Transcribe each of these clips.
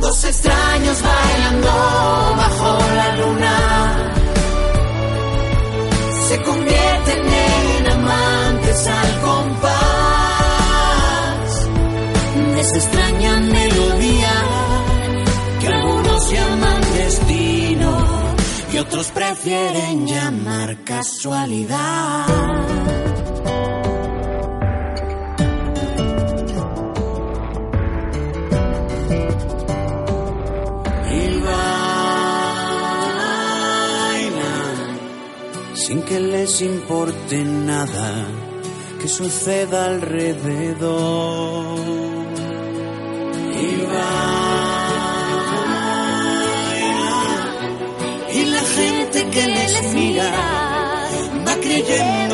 Dos extraños bailando bajo la luna se convierten en amantes al compás de esa extraña melodía que algunos llaman destino y otros prefieren llamar casualidad. Sin que les importe nada que suceda alrededor. Y bailan y la gente que les mira va creyendo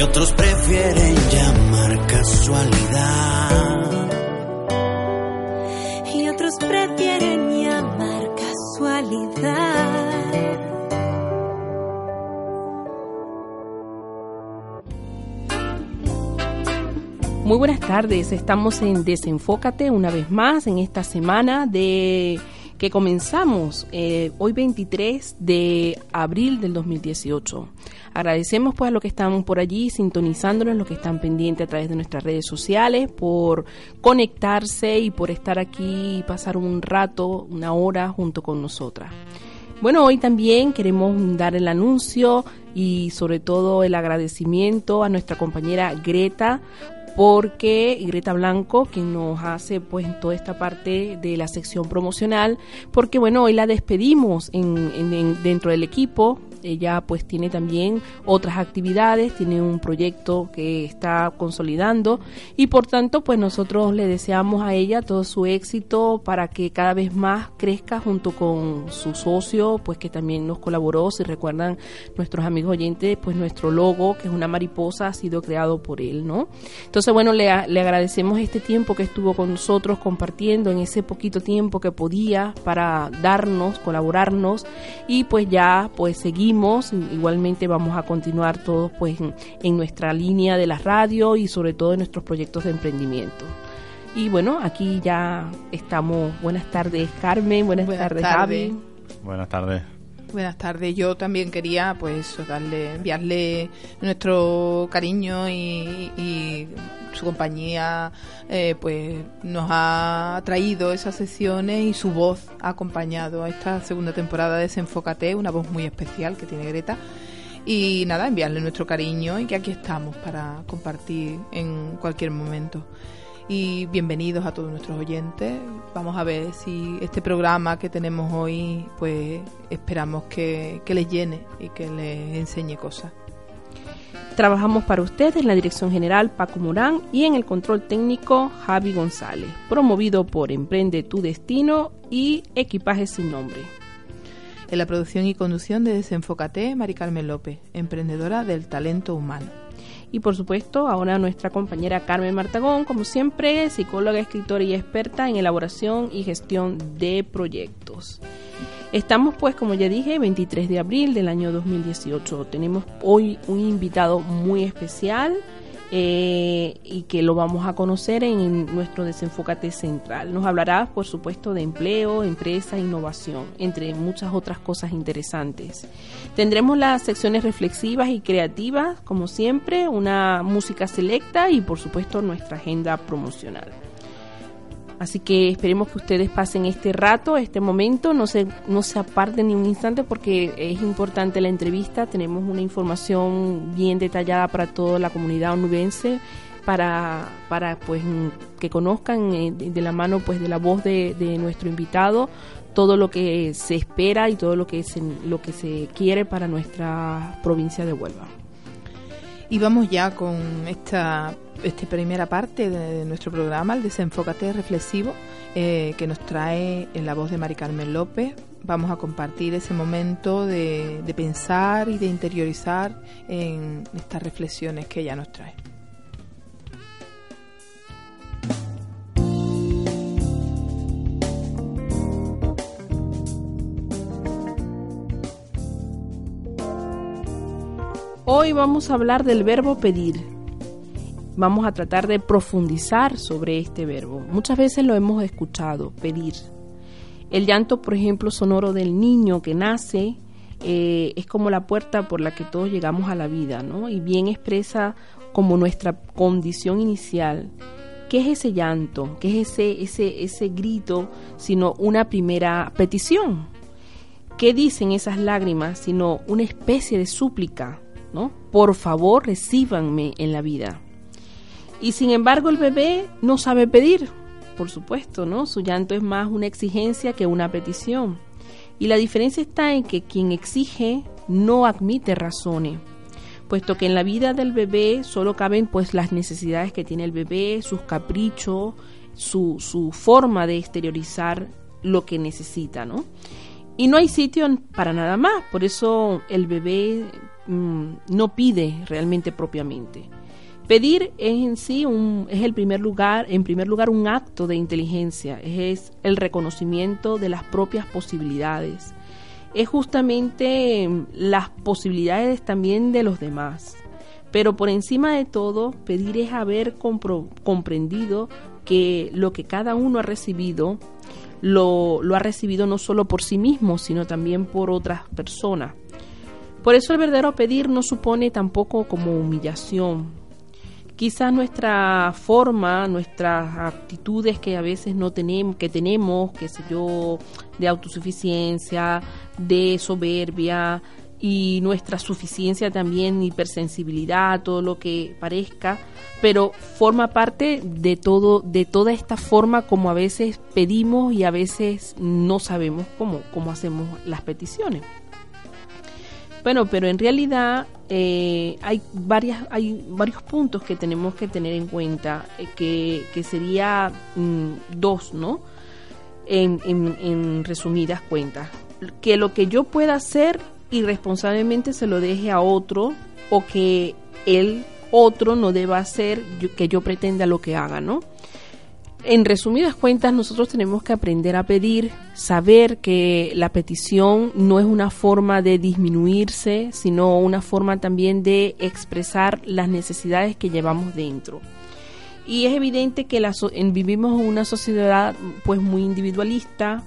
y otros prefieren llamar casualidad. Y otros prefieren llamar casualidad. Muy buenas tardes, estamos en Desenfócate una vez más en esta semana de que comenzamos eh, hoy 23 de abril del 2018. Agradecemos pues a los que están por allí sintonizándonos, los que están pendientes a través de nuestras redes sociales, por conectarse y por estar aquí y pasar un rato, una hora junto con nosotras. Bueno, hoy también queremos dar el anuncio y sobre todo el agradecimiento a nuestra compañera Greta porque Greta Blanco, quien nos hace pues toda esta parte de la sección promocional, porque bueno, hoy la despedimos en, dentro del equipo ella pues tiene también otras actividades, tiene un proyecto que está consolidando y por tanto pues nosotros le deseamos a ella todo su éxito para que cada vez más crezca junto con su socio pues que también nos colaboró, si recuerdan nuestros amigos oyentes pues nuestro logo que es una mariposa ha sido creado por él, ¿no? Entonces bueno, le, le agradecemos este tiempo que estuvo con nosotros compartiendo en ese poquito tiempo que podía para darnos, colaborarnos y pues ya pues seguir igualmente vamos a continuar todos pues en, nuestra línea de la radio y sobre todo en nuestros proyectos de emprendimiento. Y bueno, aquí ya estamos. Buenas tardes, Carmen. Buenas, tardes, Javi. Buenas tardes. Buenas tardes. Yo también quería, pues, darle, enviarle nuestro cariño y, su compañía, eh, pues, nos ha traído esas sesiones y su voz ha acompañado a esta segunda temporada de Desenfócate, una voz muy especial que tiene Greta. Y nada, enviarle nuestro cariño y que aquí estamos para compartir en cualquier momento y bienvenidos a todos nuestros oyentes. Vamos a ver si este programa que tenemos hoy, pues esperamos que, les llene y que les enseñe cosas. Trabajamos para ustedes en la dirección general Paco Morán y en el control técnico Javi González, promovido por Emprende tu Destino y Equipaje sin Nombre. En la producción y conducción de Desenfócate, Mari Carmen López, emprendedora del talento humano. Y por supuesto, ahora nuestra compañera Carmen Martagón, como siempre, psicóloga, escritora y experta en elaboración y gestión de proyectos. Estamos pues, como ya dije, 23 de abril del año 2018. Tenemos hoy un invitado muy especial eh, y que lo vamos a conocer en nuestro desenfocate central. Nos hablará, por supuesto, de empleo, empresa, innovación, entre muchas otras cosas interesantes. Tendremos las secciones reflexivas y creativas, como siempre, una música selecta y, por supuesto, nuestra agenda promocional. Así que esperemos que ustedes pasen este rato, este momento, no se, no se aparten ni un instante porque es importante la entrevista, tenemos una información bien detallada para toda la comunidad onubense para, para pues que conozcan eh, de la mano pues de la voz de, de nuestro invitado todo lo que se espera y todo lo que se, lo que se quiere para nuestra provincia de Huelva. Y vamos ya con esta esta primera parte de nuestro programa, el desenfócate reflexivo, eh, que nos trae en la voz de Mari Carmen López. Vamos a compartir ese momento de, de pensar y de interiorizar en estas reflexiones que ella nos trae. Hoy vamos a hablar del verbo pedir vamos a tratar de profundizar sobre este verbo. Muchas veces lo hemos escuchado, pedir. El llanto, por ejemplo, sonoro del niño que nace eh, es como la puerta por la que todos llegamos a la vida, ¿no? Y bien expresa como nuestra condición inicial. ¿Qué es ese llanto? ¿Qué es ese, ese, ese grito? Sino una primera petición. ¿Qué dicen esas lágrimas? Sino una especie de súplica, ¿no? Por favor, recíbanme en la vida. Y sin embargo el bebé no sabe pedir, por supuesto, ¿no? Su llanto es más una exigencia que una petición. Y la diferencia está en que quien exige no admite razones, puesto que en la vida del bebé solo caben pues las necesidades que tiene el bebé, sus caprichos, su, su forma de exteriorizar lo que necesita, ¿no? Y no hay sitio para nada más, por eso el bebé mm, no pide realmente propiamente. Pedir es en sí un, es el primer lugar, en primer lugar un acto de inteligencia, es el reconocimiento de las propias posibilidades, es justamente las posibilidades también de los demás. Pero por encima de todo, pedir es haber comprendido que lo que cada uno ha recibido, lo, lo ha recibido no solo por sí mismo, sino también por otras personas. Por eso el verdadero pedir no supone tampoco como humillación. Quizás nuestra forma, nuestras actitudes que a veces no tenemos, que tenemos, qué sé yo, de autosuficiencia, de soberbia, y nuestra suficiencia también, hipersensibilidad, todo lo que parezca, pero forma parte de todo, de toda esta forma como a veces pedimos y a veces no sabemos cómo, cómo hacemos las peticiones. Bueno, pero en realidad eh, hay varias, hay varios puntos que tenemos que tener en cuenta, eh, que, que, sería mm, dos, ¿no? En, en, en resumidas cuentas. Que lo que yo pueda hacer irresponsablemente se lo deje a otro o que el otro no deba hacer que yo pretenda lo que haga, ¿no? En resumidas cuentas, nosotros tenemos que aprender a pedir, saber que la petición no es una forma de disminuirse, sino una forma también de expresar las necesidades que llevamos dentro. Y es evidente que la, vivimos en una sociedad pues muy individualista,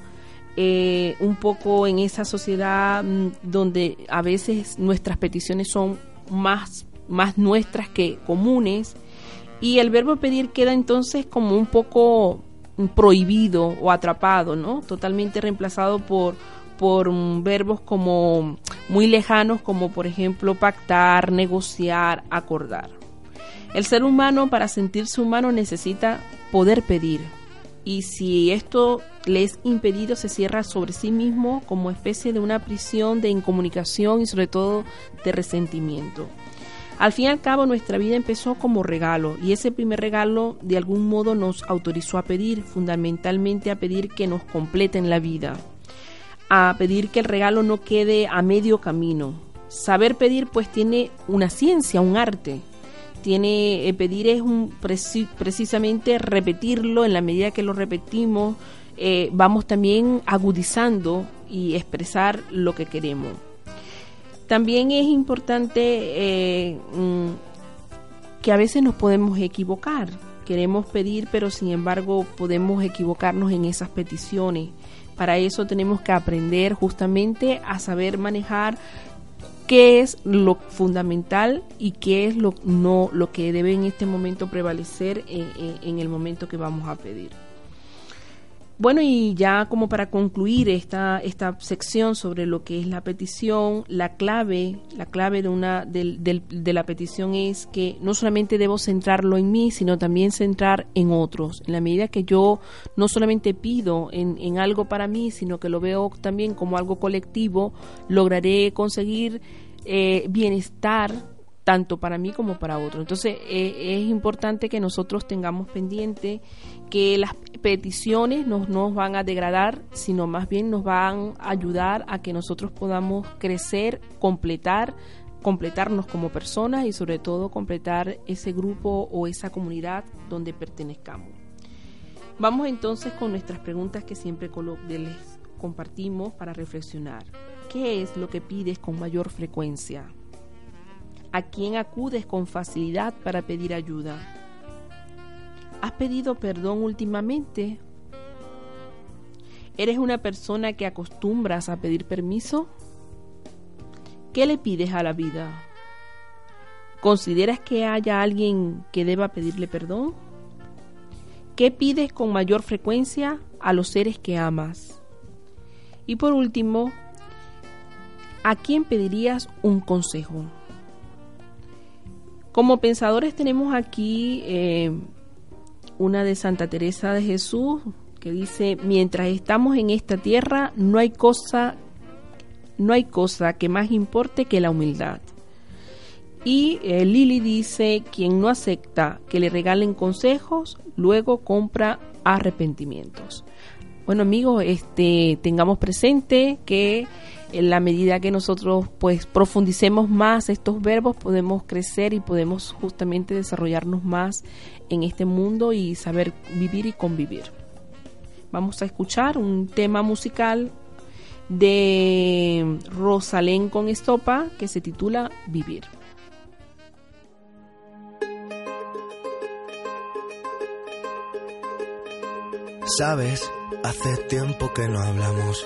eh, un poco en esa sociedad mm, donde a veces nuestras peticiones son más, más nuestras que comunes y el verbo pedir queda entonces como un poco prohibido o atrapado, ¿no? Totalmente reemplazado por, por mm, verbos como muy lejanos como por ejemplo pactar, negociar, acordar. El ser humano para sentirse humano necesita poder pedir, y si esto le es impedido se cierra sobre sí mismo como especie de una prisión de incomunicación y sobre todo de resentimiento. Al fin y al cabo nuestra vida empezó como regalo y ese primer regalo de algún modo nos autorizó a pedir, fundamentalmente a pedir que nos completen la vida, a pedir que el regalo no quede a medio camino. Saber pedir pues tiene una ciencia, un arte, tiene eh, pedir es un precisamente repetirlo en la medida que lo repetimos eh, vamos también agudizando y expresar lo que queremos también es importante eh, mm, que a veces nos podemos equivocar queremos pedir pero sin embargo podemos equivocarnos en esas peticiones para eso tenemos que aprender justamente a saber manejar qué es lo fundamental y qué es lo no lo que debe en este momento prevalecer en, el momento que vamos a pedir. Bueno, y ya como para concluir esta, esta sección sobre lo que es la petición, la clave, la clave de, una, de la petición es que no solamente debo centrarlo en mí, sino también centrar en otros. En la medida que yo no solamente pido en, en algo para mí, sino que lo veo también como algo colectivo, lograré conseguir eh, bienestar tanto para mí como para otro. Entonces eh, es importante que nosotros tengamos pendiente que las peticiones no nos van a degradar, sino más bien nos van a ayudar a que nosotros podamos crecer, completar, completarnos como personas y sobre todo completar ese grupo o esa comunidad donde pertenezcamos. Vamos entonces con nuestras preguntas que siempre les compartimos para reflexionar. ¿Qué es lo que pides con mayor frecuencia? ¿A quién acudes con facilidad para pedir ayuda? ¿Has pedido perdón últimamente? ¿Eres una persona que acostumbras a pedir permiso? ¿Qué le pides a la vida? ¿Consideras que haya alguien que deba pedirle perdón? ¿Qué pides con mayor frecuencia a los seres que amas? Y por último, ¿a quién pedirías un consejo? Como pensadores tenemos aquí eh, una de Santa Teresa de Jesús que dice, mientras estamos en esta tierra no hay cosa, no hay cosa que más importe que la humildad. Y eh, Lili dice, quien no acepta que le regalen consejos, luego compra arrepentimientos. Bueno amigos, este, tengamos presente que en la medida que nosotros pues profundicemos más estos verbos podemos crecer y podemos justamente desarrollarnos más en este mundo y saber vivir y convivir. Vamos a escuchar un tema musical de Rosalén con Estopa que se titula Vivir. Sabes, hace tiempo que no hablamos.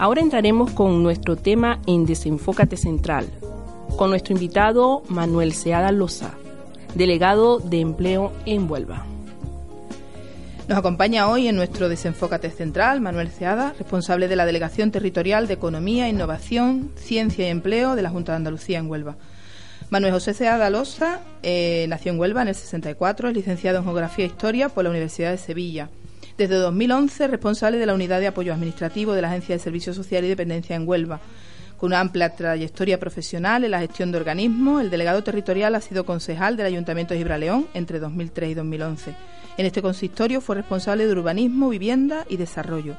Ahora entraremos con nuestro tema en Desenfócate Central, con nuestro invitado Manuel Seada Loza, delegado de empleo en Huelva. Nos acompaña hoy en nuestro Desenfócate Central Manuel Ceada, responsable de la Delegación Territorial de Economía, Innovación, Ciencia y Empleo de la Junta de Andalucía en Huelva. Manuel José Ceada Loza eh, nació en Huelva en el 64, es licenciado en Geografía e Historia por la Universidad de Sevilla. Desde 2011 responsable de la Unidad de Apoyo Administrativo de la Agencia de Servicios Social y Dependencia en Huelva. Con una amplia trayectoria profesional en la gestión de organismos, el delegado territorial ha sido concejal del Ayuntamiento de Gibraleón entre 2003 y 2011. En este consistorio fue responsable de urbanismo, vivienda y desarrollo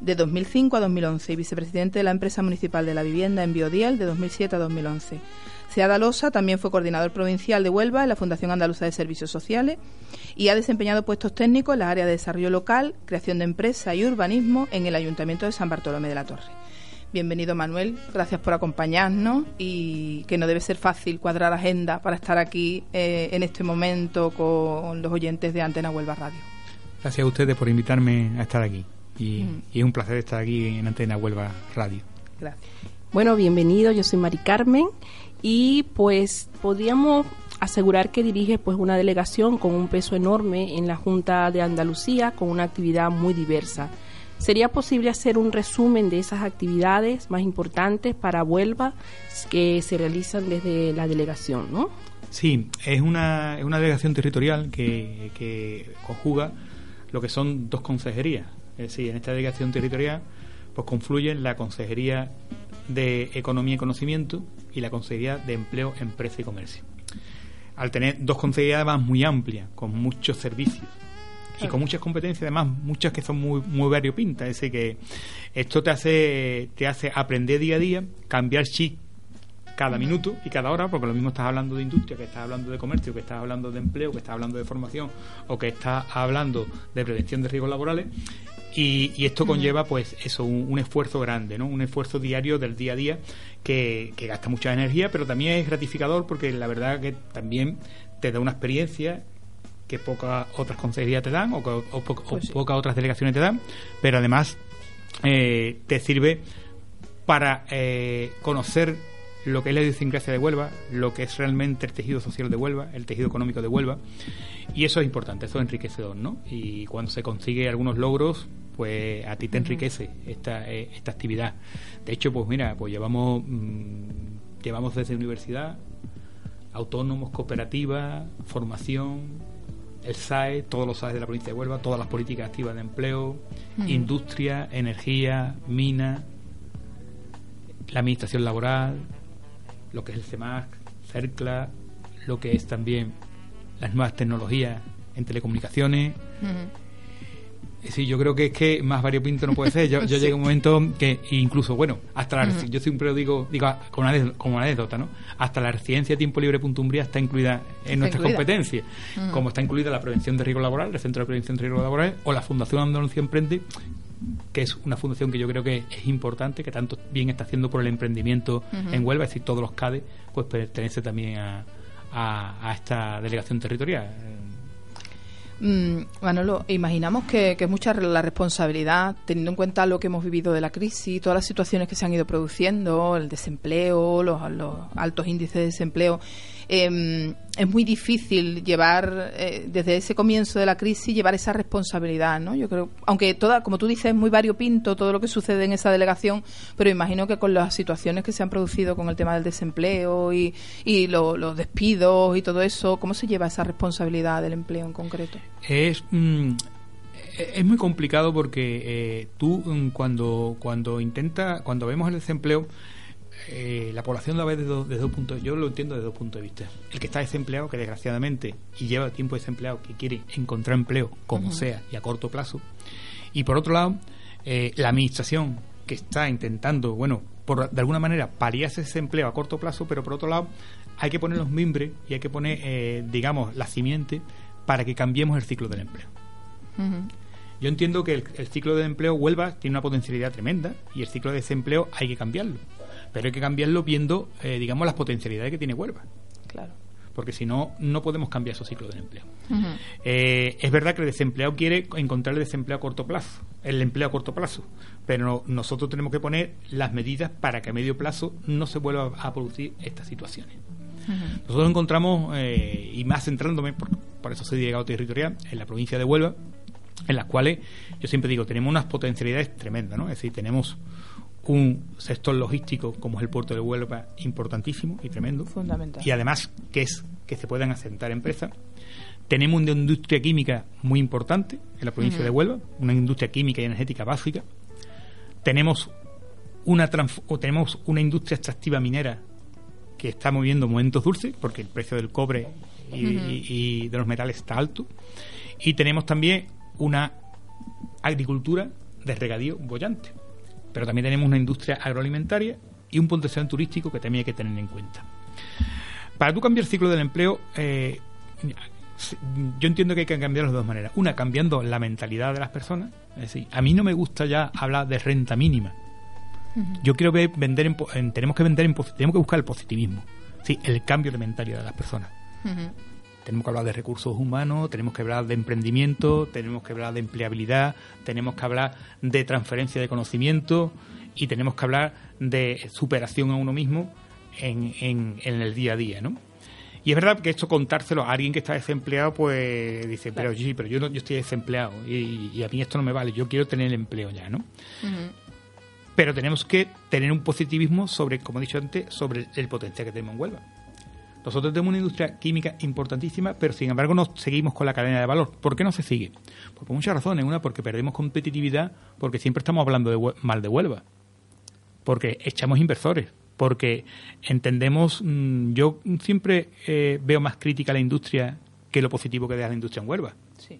de 2005 a 2011 y vicepresidente de la empresa municipal de la vivienda en Biodiel de 2007 a 2011. Seada Losa también fue coordinador provincial de Huelva en la Fundación Andaluza de Servicios Sociales y ha desempeñado puestos técnicos en las áreas de desarrollo local, creación de empresas y urbanismo en el Ayuntamiento de San Bartolomé de la Torre. Bienvenido Manuel, gracias por acompañarnos y que no debe ser fácil cuadrar agenda para estar aquí eh, en este momento con los oyentes de Antena Huelva Radio. Gracias a ustedes por invitarme a estar aquí y, y es un placer estar aquí en Antena Huelva Radio. Gracias. Bueno, bienvenido, yo soy Mari Carmen y pues podríamos asegurar que dirige pues una delegación con un peso enorme en la Junta de Andalucía con una actividad muy diversa. ¿Sería posible hacer un resumen de esas actividades más importantes para Huelva que se realizan desde la delegación, no? Sí, es una, es una delegación territorial que, que conjuga lo que son dos consejerías. Es decir, en esta delegación territorial pues confluyen la Consejería de Economía y Conocimiento y la Consejería de Empleo, Empresa y Comercio. Al tener dos consejerías además muy amplias, con muchos servicios y con muchas competencias, además muchas que son muy, muy variopintas, es decir, que esto te hace, te hace aprender día a día, cambiar chip cada minuto y cada hora, porque lo mismo estás hablando de industria, que estás hablando de comercio, que estás hablando de empleo, que estás hablando de formación o que estás hablando de prevención de riesgos laborales. Y, esto conlleva, pues, eso, un, esfuerzo grande, ¿no? Un esfuerzo diario del día a día que, gasta mucha energía, pero también es gratificador porque la verdad que también te da una experiencia que pocas otras consejerías te dan o, que, pues pocas otras delegaciones te dan, pero además eh, te sirve para eh, conocer lo que es la idiosincrasia de Huelva, lo que es realmente el tejido social de Huelva, el tejido económico de Huelva, y eso es importante, eso es enriquecedor, ¿no? Y cuando se consigue algunos logros, pues a ti te enriquece esta, eh, esta actividad. De hecho, pues mira, pues llevamos, mm, llevamos desde universidad, autónomos, cooperativas, formación, el SAE, todos los SAE de la provincia de Huelva, todas las políticas activas de empleo, industria, energía, mina, la administración laboral, lo que es el CEMAC, CERCLA, lo que es también las nuevas tecnologías en telecomunicaciones. Sí, yo creo que es que más variopinto no puede ser. Yo, yo llegué a un momento que incluso, bueno, hasta la yo siempre digo, digo como una, como una anécdota, ¿no? Hasta la residencia tiempo libre Umbría está incluida en nuestras competencias, como está incluida la prevención de riesgo laboral, el Centro de Prevención de Riesgo Laboral o la Fundación Andalucía Emprende, que es una fundación que yo creo que es importante, que tanto bien está haciendo por el emprendimiento en Huelva, es decir, todos los CADE, pues pertenece también a, a, esta delegación territorial. Mm, Manolo, imaginamos que, es mucha la responsabilidad, teniendo en cuenta lo que hemos vivido de la crisis, todas las situaciones que se han ido produciendo, el desempleo, los altos índices de desempleo. Em, es muy difícil llevar, eh, desde ese comienzo de la crisis, llevar esa responsabilidad, ¿no? Yo creo, aunque toda, como tú dices, es muy variopinto todo lo que sucede en esa delegación, pero imagino que con las situaciones que se han producido con el tema del desempleo y, los despidos y todo eso, ¿cómo se lleva esa responsabilidad del empleo en concreto? Es... Mm, es muy complicado porque eh, tú mm, cuando cuando intenta cuando vemos el desempleo eh, la población la ve desde, dos puntos, yo lo entiendo desde dos puntos de vista. El que está desempleado, que desgraciadamente y lleva tiempo desempleado, que quiere encontrar empleo como sea y a corto plazo. Y por otro lado, eh, la administración que está intentando, bueno, por, de alguna manera paliar ese empleo a corto plazo, pero por otro lado hay que poner los mimbres y hay que poner, eh, digamos, la simiente para que cambiemos el ciclo del empleo. Yo entiendo que el, el, ciclo de empleo Huelva tiene una potencialidad tremenda y el ciclo de desempleo hay que cambiarlo pero hay que cambiarlo viendo, eh, digamos, las potencialidades que tiene Huelva. Claro. Porque si no, no podemos cambiar esos ciclos del empleo. Eh, es verdad que el desempleado quiere encontrar el desempleo a corto plazo, el empleo a corto plazo, pero nosotros tenemos que poner las medidas para que a medio plazo no se vuelva a producir estas situaciones. Nosotros encontramos, eh, y más centrándome, por, por eso soy delegado territorial, en la provincia de Huelva, en las cuales yo siempre digo, tenemos unas potencialidades tremendas, ¿no? Es decir, tenemos un sector logístico como es el puerto de Huelva importantísimo y tremendo. Fundamental. Y además que es que se puedan asentar empresas. Tenemos una industria química muy importante en la provincia de Huelva, una industria química y energética básica. Tenemos una o tenemos una industria extractiva minera que está moviendo momentos dulces porque el precio del cobre y de los metales está alto. Y tenemos también una agricultura de regadío bollante pero también tenemos una industria agroalimentaria y un potencial turístico que también hay que tener en cuenta. Para tú cambiar el ciclo del empleo, eh, yo entiendo que hay que cambiarlo de dos maneras. Una, cambiando la mentalidad de las personas. Es decir, a mí no me gusta ya hablar de renta mínima. Yo quiero ver, vender en, tenemos que vender en, tenemos que buscar el positivismo, sí, el cambio de mentalidad de las personas. Tenemos que hablar de recursos humanos, tenemos que hablar de emprendimiento, tenemos que hablar de empleabilidad, tenemos que hablar de transferencia de conocimiento y tenemos que hablar de superación a uno mismo en, en, el día a día, ¿no? Y es verdad que esto contárselo a alguien que está desempleado, pues dice, pero sí, pero yo, no, yo estoy desempleado y, a mí esto no me vale, yo quiero tener empleo ya, ¿no? Pero tenemos que tener un positivismo sobre, como he dicho antes, sobre el potencial que tenemos en Huelva. Nosotros tenemos una industria química importantísima, pero sin embargo no seguimos con la cadena de valor. ¿Por qué no se sigue? Pues por muchas razones. Una, porque perdemos competitividad, porque siempre estamos hablando de, mal de Huelva, porque echamos inversores, porque entendemos, mm, yo siempre eh, veo más crítica a la industria que lo positivo que deja la industria en Huelva. Sí.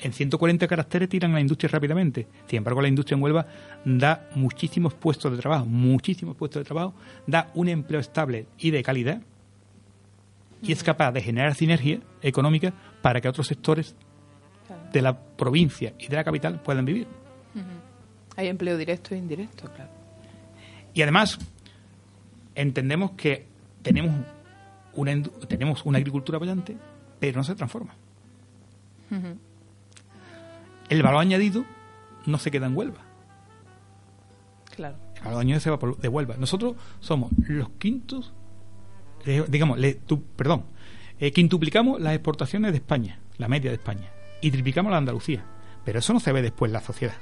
en 140 caracteres tiran la industria rápidamente. Sin embargo, la industria en Huelva da muchísimos puestos de trabajo, muchísimos puestos de trabajo, da un empleo estable y de calidad y es capaz de generar sinergia económica para que otros sectores de la provincia y de la capital puedan vivir. Hay empleo directo e indirecto, claro. Y además, entendemos que tenemos una, tenemos una agricultura brillante, pero no se transforma. El valor añadido no se queda en Huelva. Claro. El valor añadido se va de Huelva. Nosotros somos los quintos, digamos, perdón, eh, quintuplicamos las exportaciones de España, la media de España, y triplicamos la Andalucía. Pero eso no se ve después en la sociedad,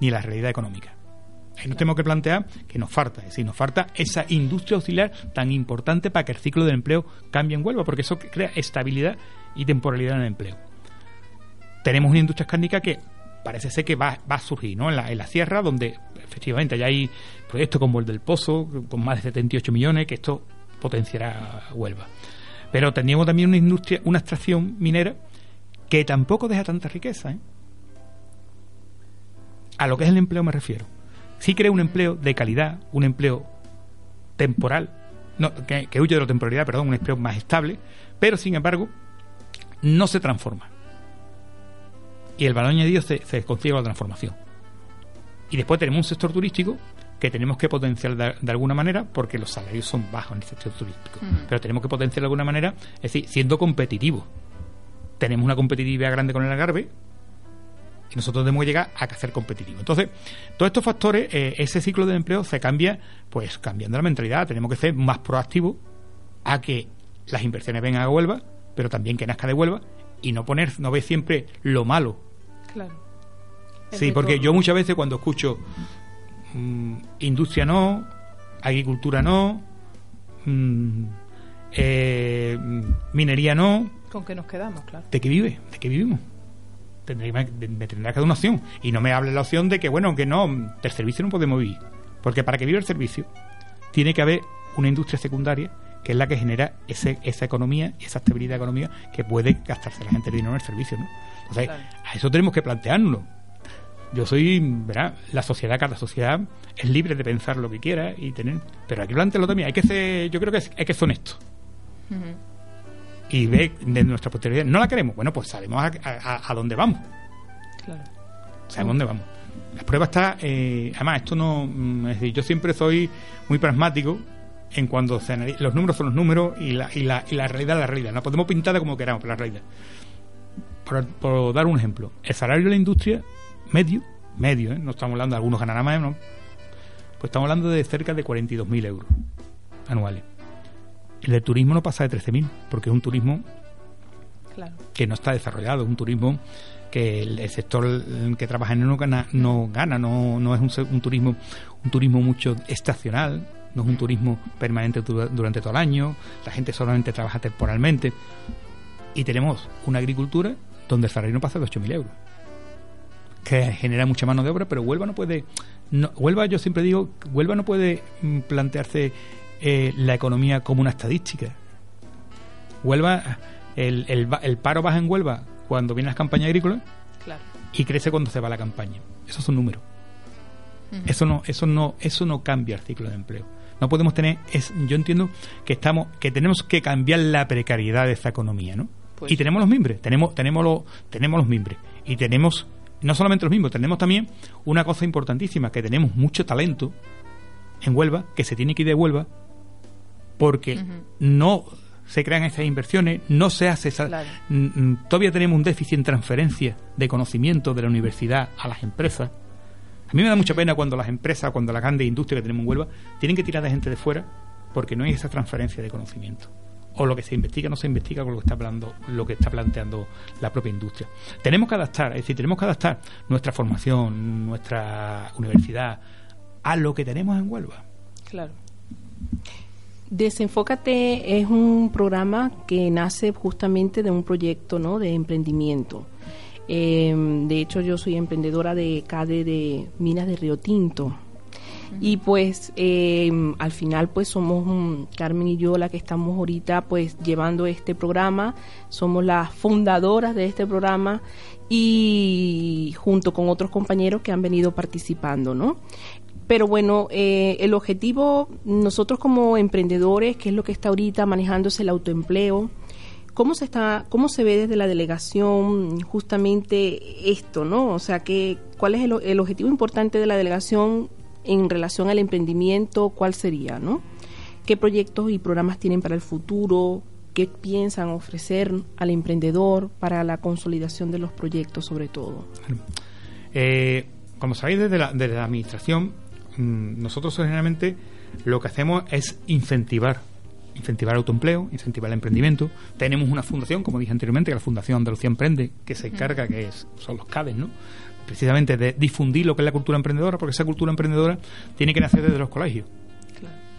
ni la realidad económica. Ahí nos tenemos que plantear que nos falta, es decir, nos falta esa industria auxiliar tan importante para que el ciclo del empleo cambie en Huelva, porque eso crea estabilidad y temporalidad en el empleo. Tenemos una industria cárnica que parece ser que va, a surgir ¿no? en, la, en la sierra, donde efectivamente ya hay proyectos como el del Pozo, con más de 78 millones, que esto potenciará Huelva. Pero teníamos también una industria, una extracción minera que tampoco deja tanta riqueza. ¿eh? A lo que es el empleo me refiero sí crea un empleo de calidad, un empleo temporal, no, que, huye de la temporalidad, perdón, un empleo más estable, pero sin embargo no se transforma. Y el valor añadido se, se consigue la transformación. Y después tenemos un sector turístico que tenemos que potenciar de, alguna manera porque los salarios son bajos en el sector turístico. Pero tenemos que potenciar de alguna manera, es decir, siendo competitivos. Tenemos una competitividad grande con el Algarve, y nosotros tenemos que llegar a ser competitivos. Entonces, todos estos factores, eh, ese ciclo de empleo se cambia, pues cambiando la mentalidad. Tenemos que ser más proactivos a que las inversiones vengan a Huelva, pero también que nazca de Huelva y no poner, no ver siempre lo malo. Claro. sí, porque yo muchas veces cuando escucho mm, industria no, agricultura no, mm, eh, minería no. ¿Con qué nos quedamos, claro? ¿De qué vive? ¿De qué vivimos? me tendrá que dar una opción. Y no me hable la opción de que, bueno, que no, del servicio no podemos vivir. Porque para que viva el servicio, tiene que haber una industria secundaria que es la que genera ese, esa economía, esa estabilidad económica que puede gastarse la gente el dinero en el servicio. ¿no? Entonces, a eso tenemos que planteárnoslo. Yo soy, ¿verdad? La sociedad, cada sociedad es libre de pensar lo que quiera y tener. Pero que plantearlo también. Hay que ser, yo creo que hay que ser honesto y ve de nuestra posteridad, no la queremos, bueno, pues sabemos a, dónde vamos. Claro. Sabemos dónde vamos. La prueba está, eh, además, esto no, mm, es decir, yo siempre soy muy pragmático en cuando se los números son los números y la, y la, y la realidad es la realidad. No podemos pintarla como queramos, pero la realidad. Por, dar un ejemplo, el salario de la industria medio, medio, ¿eh? no estamos hablando de algunos ganarán más, ¿no? pues estamos hablando de cerca de 42.000 euros anuales. El de turismo no pasa de 13.000, porque es un turismo que no está desarrollado, es un turismo que el, sector que trabaja en él no gana, no, gana, no, no es un, turismo un turismo mucho estacional, no es un turismo permanente durante todo el año, la gente solamente trabaja temporalmente. Y tenemos una agricultura donde el salario no pasa de 8.000 euros, que genera mucha mano de obra, pero Huelva no puede... No, Huelva, yo siempre digo, Huelva no puede mm, plantearse eh, la economía como una estadística. Huelva, el, el, paro baja en Huelva cuando vienen las campañas agrícolas y crece cuando se va la campaña. Eso es un número. Eso no, eso no, eso no cambia el ciclo de empleo. No podemos tener, es, yo entiendo que estamos, que tenemos que cambiar la precariedad de esta economía, ¿no? Pues y tenemos los mimbres, tenemos, tenemos los, tenemos los mimbres y tenemos no solamente los mismos, tenemos también una cosa importantísima, que tenemos mucho talento en Huelva, que se tiene que ir de Huelva porque no se crean esas inversiones, no se hace esa, todavía tenemos un déficit en transferencia de conocimiento de la universidad a las empresas. A mí me da mucha pena cuando las empresas, cuando las grandes industrias que tenemos en Huelva, tienen que tirar de gente de fuera porque no hay esa transferencia de conocimiento. O lo que se investiga no se investiga con lo que está hablando, lo que está planteando la propia industria. Tenemos que adaptar, es decir, tenemos que adaptar nuestra formación, nuestra universidad a lo que tenemos en Huelva. Claro. Desenfócate es un programa que nace justamente de un proyecto ¿no? de emprendimiento. Em, de hecho, yo soy emprendedora de CADE de Minas de Río Tinto. Y pues eh, al final pues somos mm, Carmen y yo la que estamos ahorita pues llevando este programa, somos las fundadoras de este programa y junto con otros compañeros que han venido participando, ¿no? Pero bueno, eh, el objetivo, nosotros como emprendedores, que es lo que está ahorita manejándose el autoempleo, ¿cómo se está, cómo se ve desde la delegación justamente esto, no? O sea, que, ¿cuál es el, el objetivo importante de la delegación en relación al emprendimiento? ¿Cuál sería, no? ¿Qué proyectos y programas tienen para el futuro? ¿Qué piensan ofrecer al emprendedor para la consolidación de los proyectos, sobre todo? Eh, como sabéis, desde la, desde la administración Mm, nosotros generalmente lo que hacemos es incentivar incentivar el autoempleo, incentivar el emprendimiento. Tenemos una fundación, como dije anteriormente, que es la Fundación Andalucía Emprende, que se encarga, que es, son los CADES, ¿no? Precisamente de difundir lo que es la cultura emprendedora, porque esa cultura emprendedora tiene que nacer desde los colegios.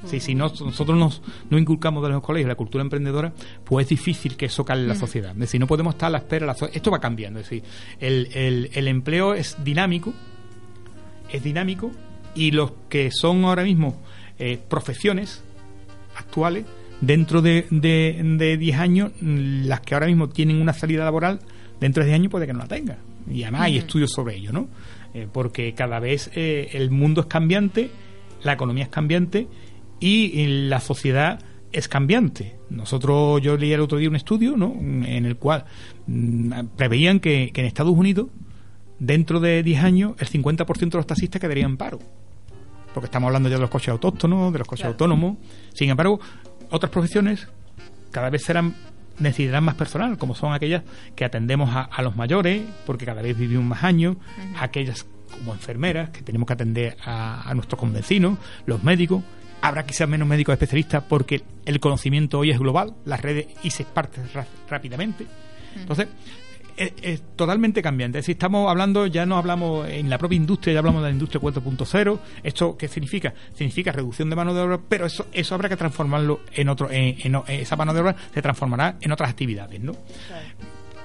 si nosotros nos, no inculcamos desde los colegios la cultura emprendedora, pues es difícil que eso cale en la sociedad. Es decir, no podemos estar a la espera. esto va cambiando. Es decir, el, el, el empleo es dinámico, es dinámico y los que son ahora mismo eh, profesiones actuales, dentro de 10 de, años, las que ahora mismo tienen una salida laboral, dentro de 10 años puede que no la tenga. Y además hay estudios sobre ello, ¿no? Eh, porque cada vez eh, el mundo es cambiante, la economía es cambiante y la sociedad es cambiante. Nosotros, yo leí el otro día un estudio, ¿no? En el cual mm, preveían que, que en Estados Unidos dentro de 10 años el 50% de los taxistas quedarían en paro. Porque estamos hablando ya de los coches autóctonos, de los coches autónomos. Sin embargo, otras profesiones cada vez serán necesitarán más personal, como son aquellas que atendemos a, los mayores, porque cada vez vivimos más años, aquellas como enfermeras, que tenemos que atender a, nuestros convecinos, los médicos. Habrá quizás menos médicos especialistas porque el conocimiento hoy es global, las redes y se esparce rápidamente. Entonces, es, totalmente cambiante. Si estamos hablando, ya no hablamos en la propia industria, ya hablamos de la industria 4.0. ¿Esto qué significa? Significa reducción de mano de obra, pero eso, eso habrá que transformarlo en otro, en, esa mano de obra se transformará en otras actividades, ¿no?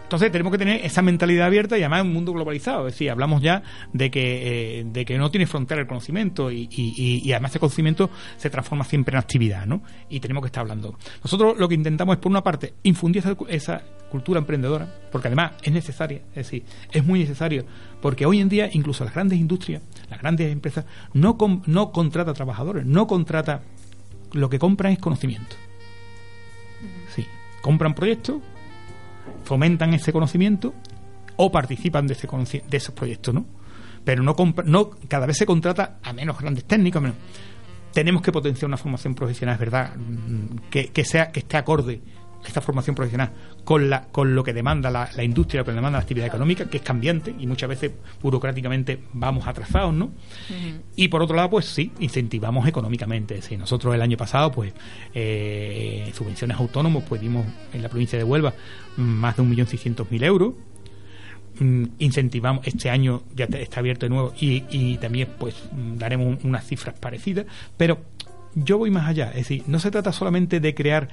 Entonces tenemos que tener esa mentalidad abierta y además en un mundo globalizado. Es decir, hablamos ya de que, eh, de que no tiene frontera el conocimiento y, además ese conocimiento se transforma siempre en actividad, ¿no? Y tenemos que estar hablando. Nosotros lo que intentamos es, por una parte, infundir esa, cultura emprendedora, porque además es necesaria, es decir, es muy necesario, porque hoy en día incluso las grandes industrias, las grandes empresas, no, no contrata trabajadores, no contrata, lo que compran es conocimiento. Sí, compran proyectos fomentan ese conocimiento o participan de, ese de esos proyectos, ¿no? Pero no, no cada vez se contrata a menos grandes técnicos. Tenemos que potenciar una formación profesional, es verdad, mm, que, que sea que esté acorde esta formación profesional con la con lo que demanda la, industria, lo que demanda la actividad económica, que es cambiante y muchas veces burocráticamente vamos atrasados, ¿no? Y por otro lado, pues sí, incentivamos económicamente. Si nosotros el año pasado, pues, eh, subvenciones autónomos, pues dimos en la provincia de Huelva más de un millón seiscientos mil euros. Mm, incentivamos este año ya está abierto de nuevo y, y también pues daremos unas cifras parecidas pero yo voy más allá es decir no se trata solamente de crear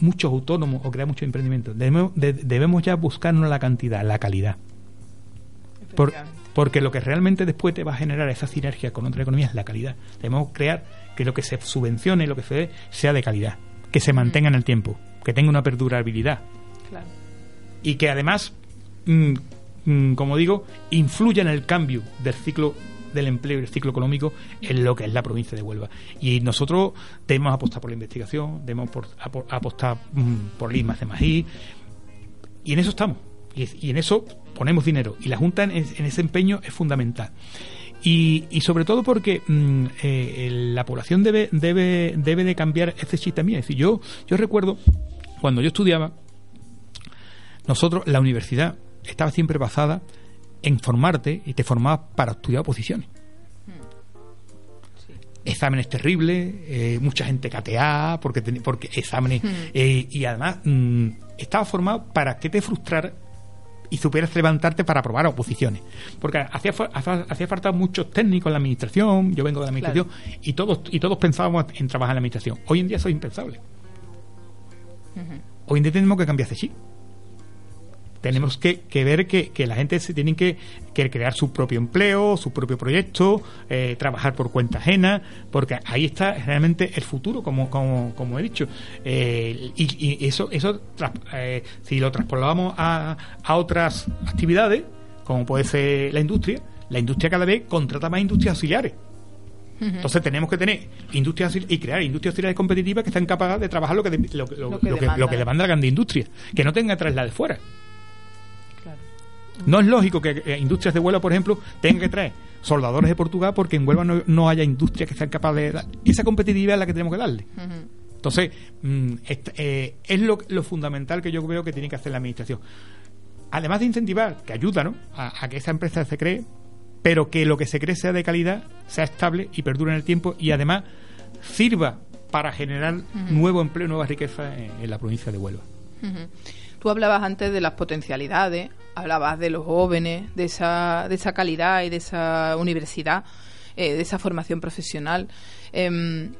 muchos autónomos o crear muchos emprendimientos. Debemos, debemos ya buscarnos la cantidad, la calidad. porque lo que realmente después te va a generar esa sinergia con otra economía es la calidad. Debemos crear que lo que se subvencione, lo que se dé, sea de calidad, que se mantenga en el tiempo, que tenga una perdurabilidad. Y que además, mm, mm, como digo, influya en el cambio del ciclo del empleo y el ciclo económico en lo que es la provincia de Huelva. Y nosotros debemos apostar por la investigación, debemos apostar mm, por el I de Magí, y en eso estamos. Y, en eso ponemos dinero. Y la Junta en, ese empeño es fundamental. Y, sobre todo porque mm, eh, la población debe, debe, debe de cambiar ese chiste también. Es decir, yo, yo recuerdo cuando yo estudiaba, nosotros, la universidad estaba siempre basada en formarte y te formabas para estudiar oposiciones. Exámenes terribles, eh, mucha gente cateada, porque, porque exámenes. Hmm. Eh, y además, mm, estaba formado para que te frustrara y supieras levantarte para aprobar oposiciones. Porque hacía, hacía falta muchos técnicos en la administración, yo vengo de la administración, y todos y todos pensábamos en trabajar en la administración. Hoy en día eso es impensable. Hoy en día tenemos que cambiar ese chip Tenemos que, ver que, la gente se tiene que, crear su propio empleo, su propio proyecto, eh, trabajar por cuenta ajena, porque ahí está realmente el futuro, como, como, como he dicho. Eh, y, eso, eso eh, si lo trasladamos a, a otras actividades, como puede ser la industria, la industria cada vez contrata más industrias auxiliares. Entonces tenemos que tener industrias y crear industrias auxiliares competitivas que estén capaces de trabajar lo que, lo, que, demanda. la grande industria, que no tenga que la de fuera. No es lógico que eh, industrias de Huelva, por ejemplo, tengan que traer soldadores de Portugal porque en Huelva no, haya industrias que sean capaces de dar. Esa competitividad es la que tenemos que darle. Entonces, mm, eh, es lo, fundamental que yo veo que tiene que hacer la administración. Además de incentivar, que ayuda ¿no? a que esa empresa se cree, pero que lo que se cree sea de calidad, sea estable y perdure en el tiempo y además sirva para generar nuevo empleo, nueva riqueza en, la provincia de Huelva. Tú hablabas antes de las potencialidades, hablabas de los jóvenes, de esa, de esa calidad y de esa universidad, eh, de esa formación profesional. Em,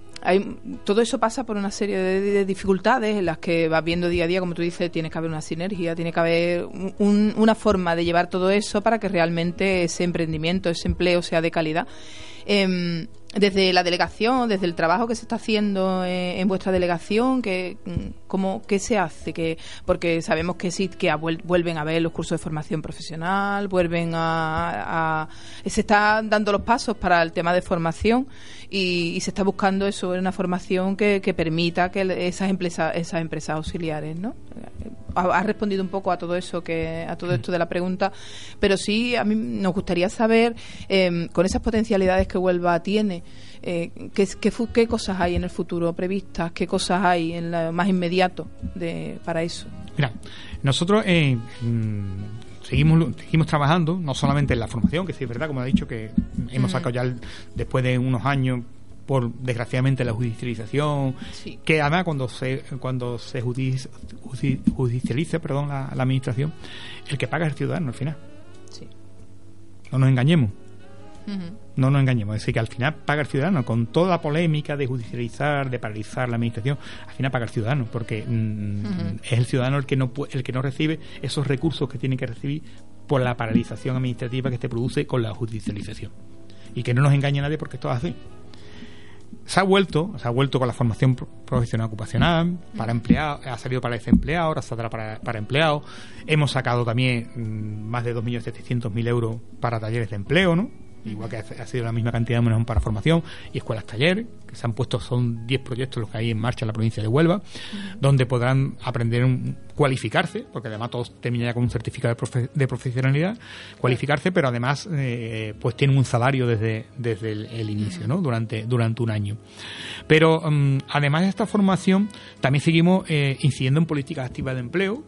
todo eso pasa por una serie de, dificultades en las que vas viendo día a día, como tú dices, tiene que haber una sinergia, tiene que haber una forma de llevar todo eso para que realmente ese emprendimiento, ese empleo sea de calidad. Em, desde la delegación, desde el trabajo que se está haciendo eh, en, vuestra delegación, que, mm, ¿qué se hace? Que, porque sabemos que sí, que vuelven a ver los cursos de formación profesional, vuelven a, Se están dando los pasos para el tema de formación y, se está buscando eso, una formación que, permita que esas empresas, esas empresas auxiliares, ¿no? Ha, respondido un poco a todo eso, que a todo esto de la pregunta, pero sí a mí nos gustaría saber, em, con esas potencialidades que Huelva tiene, eh, ¿qué, qué, cosas hay en el futuro previstas? ¿Qué cosas hay en lo más inmediato de, para eso? Mira, nosotros eh, mm, seguimos, seguimos trabajando, no solamente en la formación, que sí es verdad, como ha dicho, que hemos sacado ya después de unos años por desgraciadamente la judicialización que además cuando se cuando se judicialice perdón la, administración el que paga es el ciudadano al final. No nos engañemos no nos engañemos, es decir, que al final paga el ciudadano, con toda la polémica de judicializar, de paralizar la administración, al final paga el ciudadano, porque mm, es el ciudadano el que no el que no recibe esos recursos que tiene que recibir por la paralización administrativa que se produce con la judicialización. Y que no nos engañe nadie porque esto es así. Se ha vuelto, se ha vuelto con la formación profesional ocupacional para empleados, ha salido para desempleados, ahora saldrá para, para empleados. Hemos sacado también mm, más de 2.700.000 euros para talleres de empleo, ¿no? Igual que ha sido la misma cantidad menos para formación y escuelas taller, que se han puesto, son 10 proyectos los que hay en marcha en la provincia de Huelva, donde podrán aprender cualificarse, porque además todos terminan ya con un certificado de, profesionalidad, cualificarse, pero además eh, pues tienen un salario desde, desde el, inicio, ¿no? Durante, durante un año. Pero mm, además de esta formación, también seguimos eh, incidiendo en políticas activas de empleo,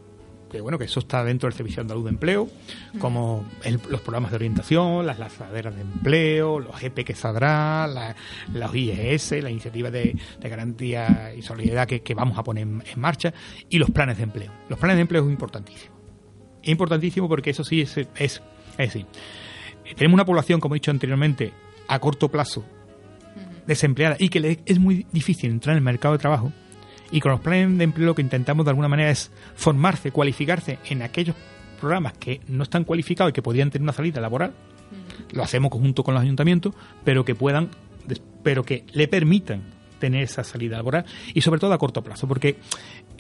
que bueno, que eso está dentro del Servicio Andaluz de Empleo, como los programas de orientación, las lanzaderas de empleo, los GP que saldrá, la, los IES, la iniciativa de, garantía y solidaridad que, vamos a poner en, marcha, y los planes de empleo. Los planes de empleo es importantísimo. Es importantísimo porque eso sí es, es, es decir, tenemos una población, como he dicho anteriormente, a corto plazo desempleada y que es muy difícil entrar en el mercado de trabajo y con los planes de empleo lo que intentamos de alguna manera es formarse, cualificarse en aquellos programas que no están cualificados y que podrían tener una salida laboral. Lo hacemos conjunto con los ayuntamientos, pero que puedan, pero que le permitan tener esa salida laboral y sobre todo a corto plazo, porque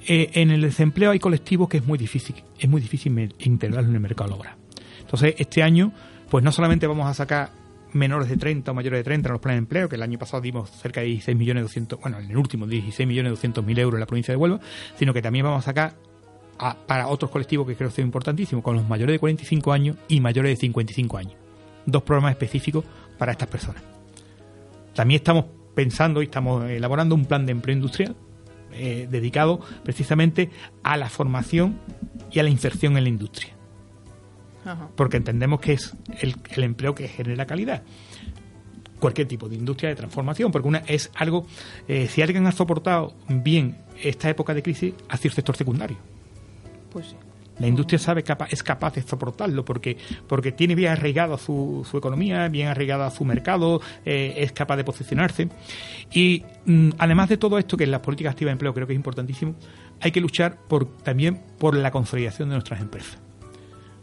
eh, en el desempleo hay colectivos que es muy difícil, es muy difícil integrarlos en el mercado laboral. Entonces, este año, pues no solamente vamos a sacar menores de 30 o mayores de 30 en los planes de empleo, que el año pasado dimos cerca de 16 millones 200, bueno, en el último 16 millones 200 mil euros en la provincia de Huelva, sino que también vamos a sacar para otros colectivos que creo que son importantísimos, con los mayores de 45 años y mayores de 55 años. Dos programas específicos para estas personas. También estamos pensando y estamos elaborando un plan de empleo industrial eh, dedicado precisamente a la formación y a la inserción en la industria porque entendemos que es el, empleo que genera calidad cualquier tipo de industria de transformación, porque una es algo, eh, si alguien ha soportado bien esta época de crisis, ha sido el sector secundario. Pues La industria sabe es capaz de soportarlo porque, porque tiene bien arraigada su, su economía, bien arraigada su mercado, eh, es capaz de posicionarse. Y mm, además de todo esto, que en las políticas activas de empleo creo que es importantísimo, hay que luchar por, también por la consolidación de nuestras empresas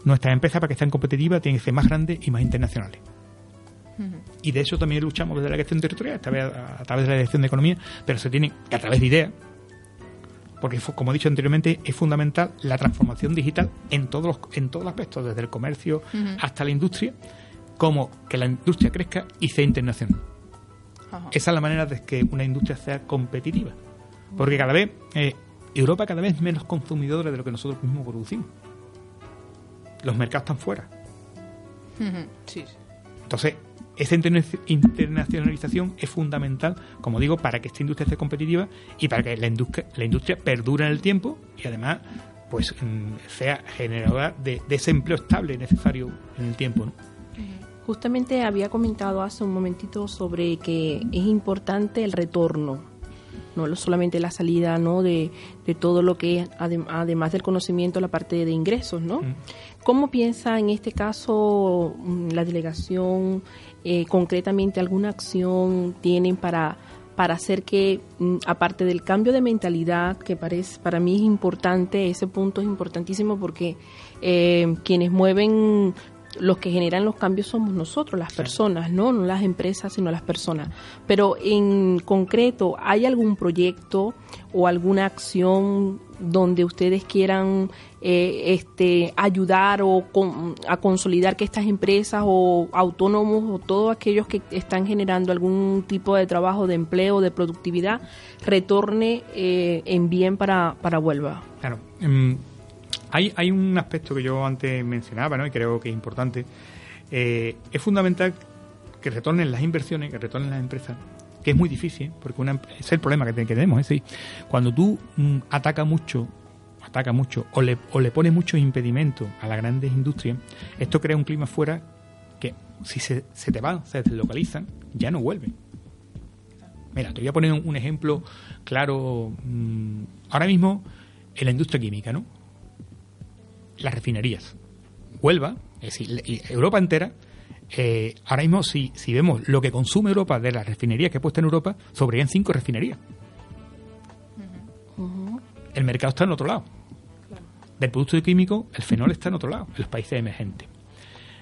nuestras empresas para que sean competitivas tienen que ser más grandes y más internacionales. Y de eso también luchamos desde la gestión territorial, a, través de la dirección de economía, pero se tiene que a través de ideas, porque como he dicho anteriormente, es fundamental la transformación digital en todos los, en todos los aspectos, desde el comercio hasta la industria, como que la industria crezca y sea internacional. Esa es la manera de que una industria sea competitiva. Porque cada vez, eh, Europa cada vez es menos consumidora de lo que nosotros mismos producimos. Los mercados están fuera. Entonces, esa internacionalización es fundamental, como digo, para que esta industria esté competitiva y para que la industria, la industria perdure en el tiempo y además pues mm, sea generadora de, ese empleo estable necesario en el tiempo. Justamente había comentado hace un momentito sobre que es importante el retorno, no solamente la salida no de, todo lo que es, además del conocimiento, la parte de ingresos. ¿no? ¿Cómo piensa en este caso mm, la delegación eh, concretamente alguna acción tienen para para hacer que, mm, aparte del cambio de mentalidad, que parece para mí es importante, ese punto es importantísimo porque eh, quienes mueven los que generan los cambios somos nosotros, las personas, ¿no? No las empresas, sino las personas. Pero en concreto, ¿hay algún proyecto o alguna acción donde ustedes quieran eh, este, ayudar o a consolidar que estas empresas o autónomos o todos aquellos que están generando algún tipo de trabajo, de empleo, de productividad, retorne eh, en bien para, para Huelva? Claro. Em, hay, hay un aspecto que yo antes mencionaba, ¿no? y creo que es importante. Eh, es fundamental que retornen las inversiones, que retornen las empresas, que es muy difícil, porque una, es el problema que, tenemos. Es decir, cuando tú mm, atacas mucho, ataca mucho, o le, o le pones muchos impedimentos a las grandes industrias, esto crea un clima fuera que si se, se te van, se deslocalizan, ya no vuelven. Mira, te voy a poner un, ejemplo claro. Mm, ahora mismo en la industria química, ¿no? Las refinerías. Huelva, es decir, Europa entera, eh, ahora mismo si, si vemos lo que consume Europa de las refinerías que he puesto en Europa, sobreviven cinco refinerías. El mercado está en otro lado. Del producto químico, el fenol está en otro lado, en los países emergentes.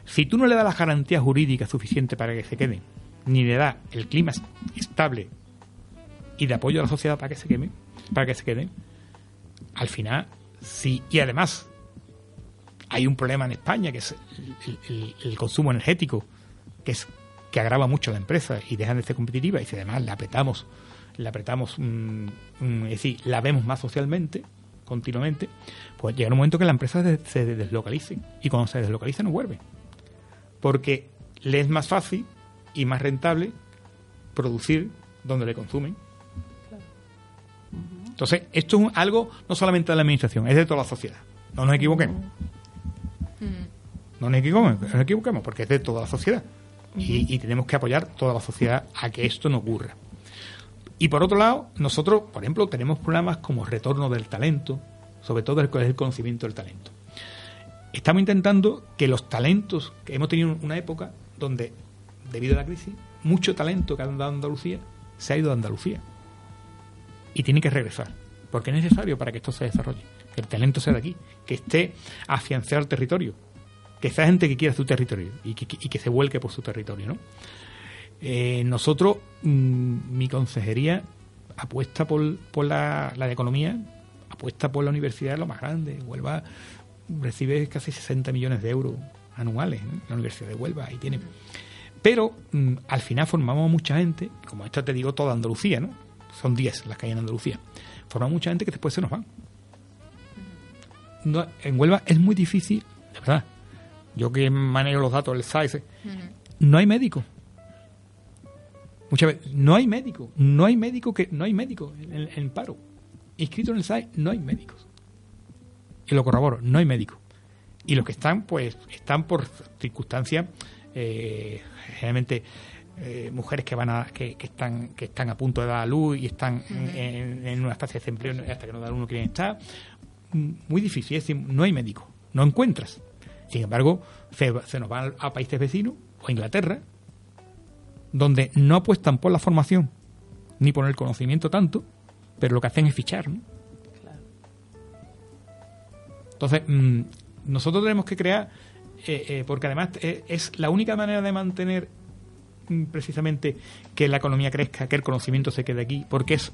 Si tú no le das las garantías jurídicas suficientes para que se queden, ni le das el clima estable y de apoyo a la sociedad para que se queme, para que se queden, al final, sí, y además hay un problema en España que es el, consumo energético, que es que agrava mucho a la empresa y dejan de ser competitiva y si además la apretamos, la apretamos, mm, mm, es decir, la vemos más socialmente, continuamente, pues llega un momento que la empresa se deslocalice y cuando se deslocaliza no vuelve. Porque le es más fácil y más rentable producir donde le consumen. Entonces, esto es algo no solamente de la administración, es de toda la sociedad. No nos equivoquemos. No nos equivoquemos, porque es de toda la sociedad. y, tenemos que apoyar toda la sociedad a que esto no ocurra. Y por otro lado, nosotros, por ejemplo, tenemos programas como retorno del talento, sobre todo el, el conocimiento del talento. Estamos intentando que los talentos, que hemos tenido una época donde, debido a la crisis, mucho talento que ha dado Andalucía se ha ido a Andalucía. Y tiene que regresar, porque es necesario para que esto se desarrolle que el talento sea de aquí, que esté afianzado al territorio, que sea gente que quiera su territorio y que, se vuelque por su territorio. ¿no? Eh, nosotros, mm, mi consejería apuesta por, la, de economía, apuesta por la universidad, lo más grande. Huelva recibe casi 60 millones de euros anuales, la Universidad de Huelva, ahí tiene. Pero mm, al final formamos mucha gente, como esto te digo, toda Andalucía, ¿no? Son 10 las que hay en Andalucía. Formamos mucha gente que después se nos van en Huelva es muy difícil, de verdad. Yo que manejo los datos del SAIS, no hay médico. Muchas veces, no hay médico, no hay médico que no hay médico en, paro. Inscrito en el SAIS, no hay médicos. Y lo corroboro, no hay médico. Y los que están, pues, están por circunstancias, eh, generalmente eh, mujeres que van a, que, están que están a punto de dar a luz y están en, una estancia de desempleo hasta que no dan uno quieren estar muy difícil, es decir, no hay médico, no encuentras. Sin embargo, se, nos van a países vecinos o a Inglaterra, donde no apuestan por la formación ni por el conocimiento tanto, pero lo que hacen es fichar. Entonces, mm, nosotros tenemos que crear, eh, eh, porque además eh, es la única manera de mantener mm, precisamente que la economía crezca, que el conocimiento se quede aquí, porque es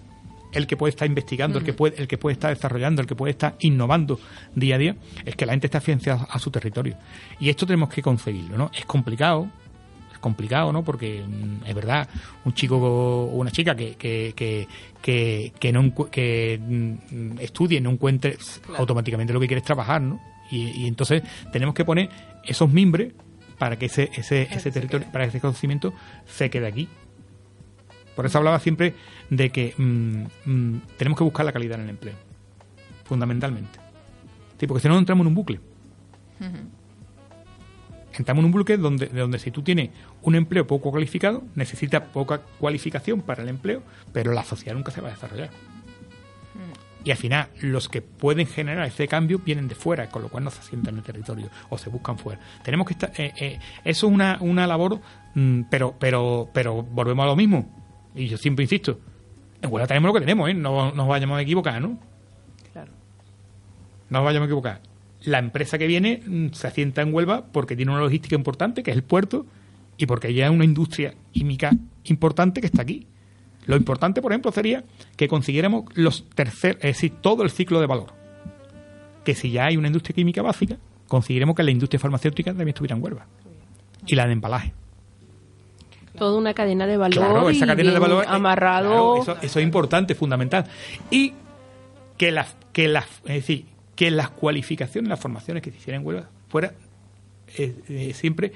el que puede estar investigando, el que puede, el que puede estar desarrollando, el que puede estar innovando día a día, es que la gente está afianzada a su territorio. Y esto tenemos que conseguirlo, ¿no? Es complicado, es complicado, ¿no? Porque mm, es verdad, un chico o una chica que, que, que, que, que no que mm, estudie no encuentre automáticamente lo que quiere es trabajar, ¿no? Y, y entonces tenemos que poner esos mimbres para que ese, ese, ese territorio, para que ese conocimiento se quede aquí. Por eso hablaba siempre de que mm, mm, tenemos que buscar la calidad en el empleo, fundamentalmente. Sí, porque si no, entramos en un bucle. Entramos en un bucle donde, de donde si tú tienes un empleo poco cualificado, necesitas poca cualificación para el empleo, pero la sociedad nunca se va a desarrollar. Y al final, los que pueden generar ese cambio vienen de fuera, con lo cual no se asientan en el territorio o se buscan fuera. Tenemos que estar. eh, eh, eso es una, una labor, mm, pero, pero, pero volvemos a lo mismo. Y yo siempre insisto: en Huelva tenemos lo que tenemos, ¿eh? No no nos vayamos a equivocar, ¿no? Claro. No nos vayamos a equivocar. La empresa que viene mm, se asienta en Huelva porque tiene una logística importante, que es el puerto, y porque hay una industria química importante que está aquí. Lo importante, por ejemplo, sería que consiguiéramos los tercer, es decir, todo el ciclo de valor. Que si ya hay una industria química básica, conseguiremos que la industria farmacéutica también estuviera en Huelva. Y la de embalaje. Toda una cadena de valor Claro, esa cadena de valor. eh, amarrado. claro, eso, eso es importante, fundamental. Y que las, que las, es decir, que las cualificaciones, las formaciones que se hicieran en Huelva fuera eh, eh, siempre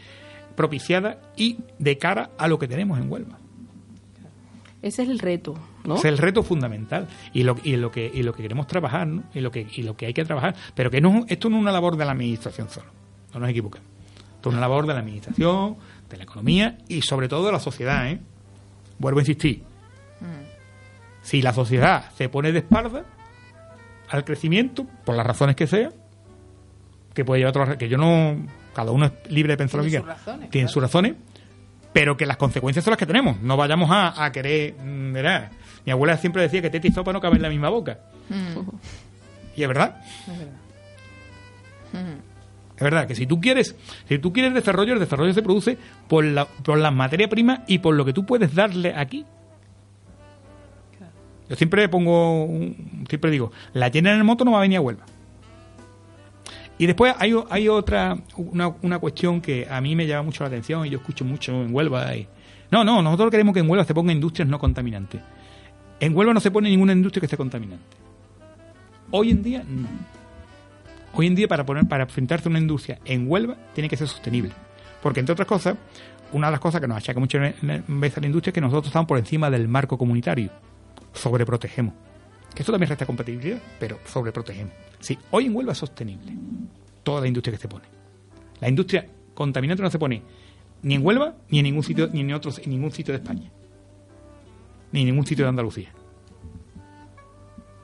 propiciada y de cara a lo que tenemos en Huelva. Ese es el reto, ¿no? Ese es el reto fundamental y lo, y lo que y lo que queremos trabajar ¿no? y lo que y lo que hay que trabajar pero que no esto no es una labor de la administración solo no nos equivoquemos esto es una labor de la administración de la economía y sobre todo de la sociedad ¿eh? vuelvo a insistir si la sociedad se pone de espalda al crecimiento por las razones que sea que puede llevar otras que yo no cada uno es libre de pensar lo que Tiene quiera sus razones, tiene claro. sus razones pero que las consecuencias son las que tenemos. No vayamos a, a querer, mm, ¿verdad? Mi abuela siempre decía que teta y sopa no caben en la misma boca. Y es verdad. Es verdad que si tú quieres, si tú quieres desarrollo, el desarrollo se produce por la, por las materias primas y por lo que tú puedes darle aquí. Yo siempre pongo, siempre digo, la llena en el moto no va a venir a Huelva. Y después hay, hay otra, una, una cuestión que a mí me llama mucho la atención y yo escucho mucho en Huelva. y- no, no, nosotros queremos que en Huelva se pongan industrias no contaminantes. En Huelva no se pone ninguna industria que sea contaminante. Hoy en día, no. Hoy en día, para, poner, para enfrentarse a una industria en Huelva, tiene que ser sostenible. Porque, entre otras cosas, una de las cosas que nos achaca muchas veces a la industria es que nosotros estamos por encima del marco comunitario. Sobreprotegemos. Que eso también resta compatibilidad, pero sobreprotegemos. Sí, hoy en Huelva es sostenible. Toda la industria que se pone. La industria contaminante no se pone ni en Huelva, ni en ningún sitio, ni en otros, en ningún sitio de España. Ni en ningún sitio de Andalucía.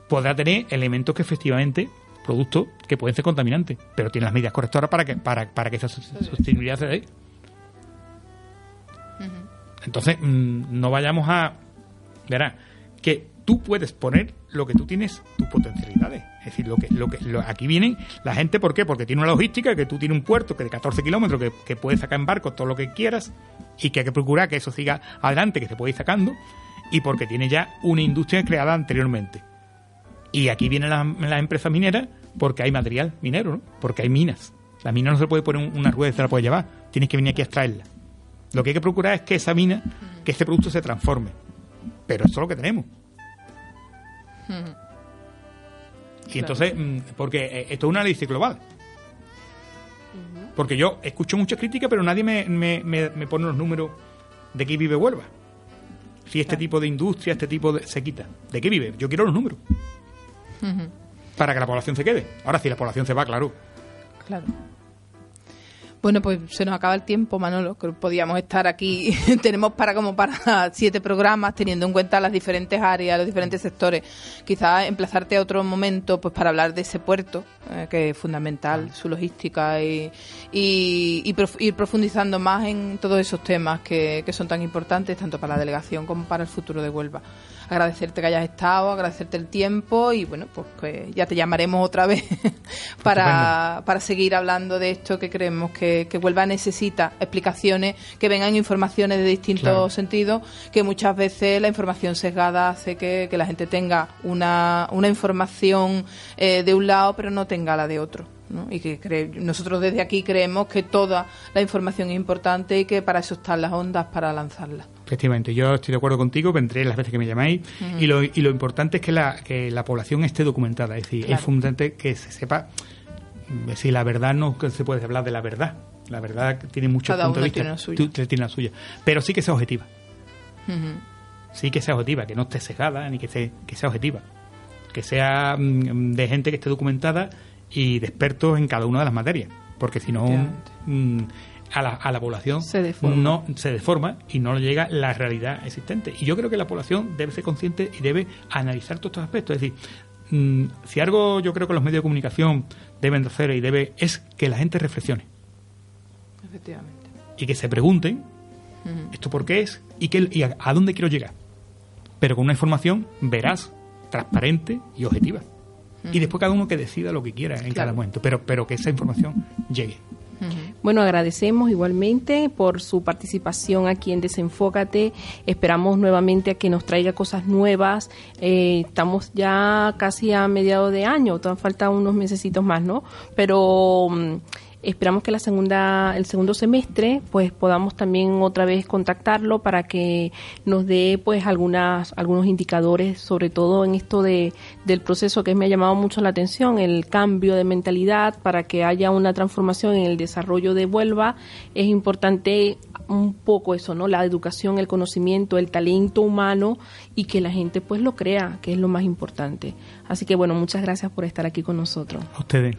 Podrá tener elementos que efectivamente, productos que pueden ser contaminantes, pero tiene las medidas correctoras para que, para, para que esa sos- sostenibilidad se dé. Entonces, mm, no vayamos a. Verá, que tú puedes poner lo que tú tienes, tus potencialidades. Es decir, lo que, lo que lo- aquí vienen la gente, ¿por qué? Porque tiene una logística, que tú tienes un puerto que de 14 kilómetros, que, que puedes sacar en barco todo lo que quieras, y que hay que procurar que eso siga adelante, que se puede ir sacando, y porque tiene ya una industria creada anteriormente. Y aquí vienen las, las empresas mineras porque hay material minero, ¿no? Porque hay minas. La mina no se puede poner un- una rueda y se la puede llevar. Tienes que venir aquí a extraerla. Lo que hay que procurar es que esa mina, que ese producto se transforme. Pero eso es lo que tenemos. Y entonces, mm, porque eh, esto es un análisis global. Porque yo escucho muchas críticas, pero nadie me, me- me- me pone los números de qué vive Huelva. Si este tipo de industria, este tipo de... se quita. ¿De qué vive? Yo quiero los números. Para que la población se quede. Ahora, si la población se va, claro. Claro. Bueno, pues se nos acaba el tiempo, Manolo. que Podíamos estar aquí. Tenemos para como para siete programas, teniendo en cuenta las diferentes áreas, los diferentes sectores. Quizás emplazarte a otro momento, pues para hablar de ese puerto, eh, que es fundamental, su logística y, y, y prof- ir profundizando más en todos esos temas que, que son tan importantes, tanto para la delegación como para el futuro de Huelva. Agradecerte que hayas estado, agradecerte el tiempo y bueno, pues, pues ya te llamaremos otra vez para, para, seguir hablando de esto que creemos que, que Huelva necesita explicaciones, que vengan informaciones de distintos sentidos, que muchas veces la información sesgada hace que, que la gente tenga una, una información eh, de un lado pero no tenga la de otro. y que nosotros desde aquí creemos que toda la información es importante y que para eso están las ondas para lanzarla. Efectivamente, yo estoy de acuerdo contigo, vendré las veces que me llamáis y, lo, y lo importante es que la, que la población esté documentada, es decir, es fundamental que se sepa si la verdad no se puede hablar de la verdad, la verdad tiene muchos puntos de vista, tiene, tiene la suya, pero sí que sea objetiva. Sí que sea objetiva, que no esté cegada ni que, sea, que sea objetiva, que sea mm, de gente que esté documentada y de expertos en cada una de las materias, porque si no mm, a la, a la población se deforma. no se deforma y no le llega la realidad existente. Y yo creo que la población debe ser consciente y debe analizar todos estos aspectos. Es decir, mm, si algo yo creo que los medios de comunicación deben hacer y debe es que la gente reflexione. Efectivamente. Y que se pregunten esto por qué es y, que, y a, dónde quiero llegar. Pero con una información veraz, transparente y objetiva. Y después cada uno que decida lo que quiera en cada momento, pero, pero que esa información llegue. Bueno, agradecemos igualmente por su participación aquí en Desenfócate. Esperamos nuevamente a que nos traiga cosas nuevas. Eh, estamos ya casi a mediados de año, todavía faltan unos mesecitos más, ¿no? Pero mm, Esperamos que la segunda, el segundo semestre, pues podamos también otra vez contactarlo para que nos dé pues algunas, algunos indicadores, sobre todo en esto de, del proceso que me ha llamado mucho la atención, el cambio de mentalidad para que haya una transformación en el desarrollo de Vuelva. Es importante un poco eso, ¿no? La educación, el conocimiento, el talento humano y que la gente pues lo crea, que es lo más importante. Así que bueno, muchas gracias por estar aquí con nosotros. Ustedes.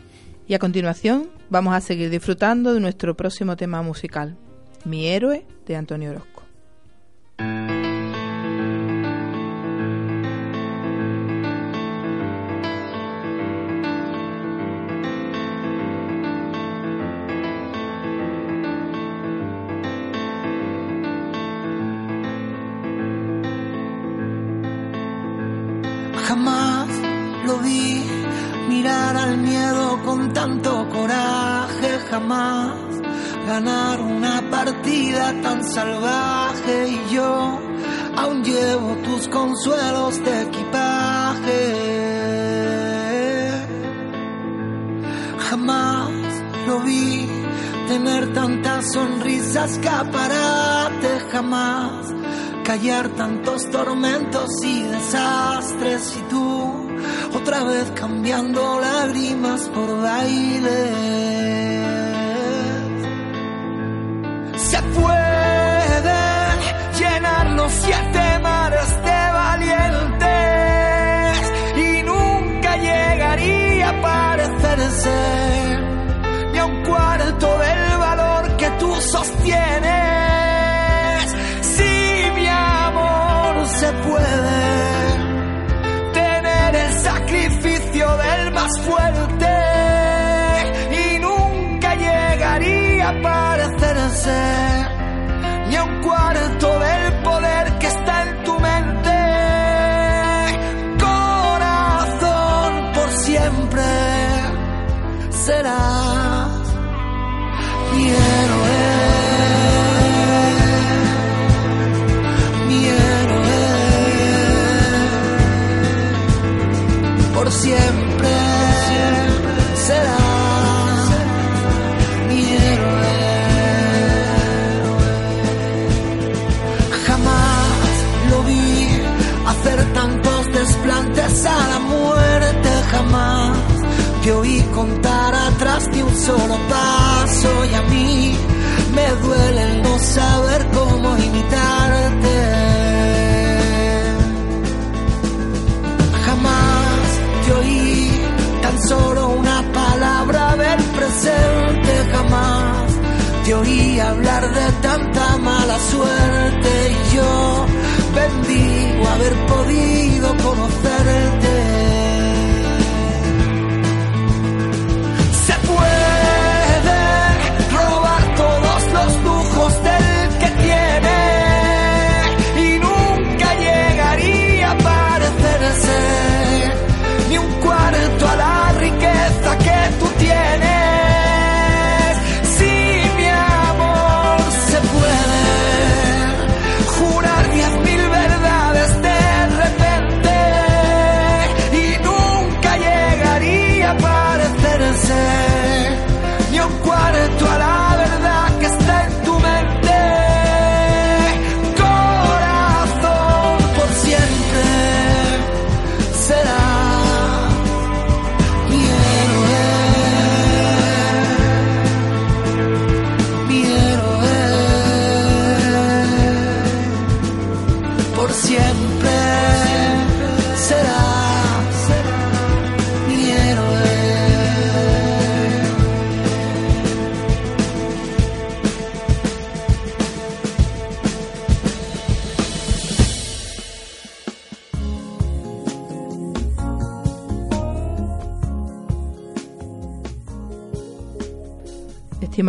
Y a continuación vamos a seguir disfrutando de nuestro próximo tema musical, Mi héroe de Antonio Orozco. Jamás ganar una partida tan salvaje y yo aún llevo tus consuelos de equipaje. Jamás lo vi tener tantas sonrisas escaparate, jamás callar tantos tormentos y desastres y tú otra vez cambiando lágrimas por baile. Se pueden llenar los siete mares de valientes y nunca llegaría a parecerse ni a un cuarto del valor que tú sostienes. Si mi amor se puede del más fuerte solo paso y a mí me duele el no saber cómo imitarte. solo una palabra del presente jamás. Te oí hablar de tanta mala suerte y yo bendigo haber podido conocerte.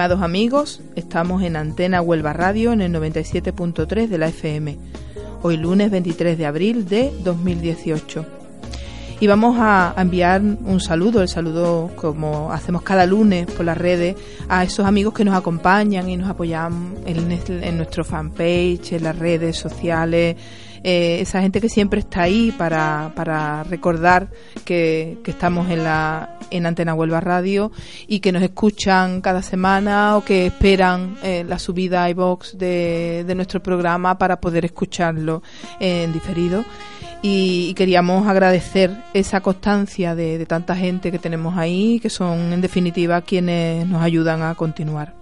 Amigos, estamos en Antena Huelva Radio en el 97.3 de la FM. Hoy lunes 23 de abril de 2018. Y vamos a enviar un saludo, el saludo como hacemos cada lunes por las redes, a esos amigos que nos acompañan y nos apoyan en nuestro fanpage, en las redes sociales, eh, esa gente que siempre está ahí para, para recordar que, que, estamos en la en Antena Huelva Radio y que nos escuchan cada semana o que esperan eh, la subida a iBox de, de nuestro programa para poder escucharlo en diferido. Y, queríamos agradecer esa constancia de, de tanta gente que tenemos ahí, que son en definitiva quienes nos ayudan a continuar.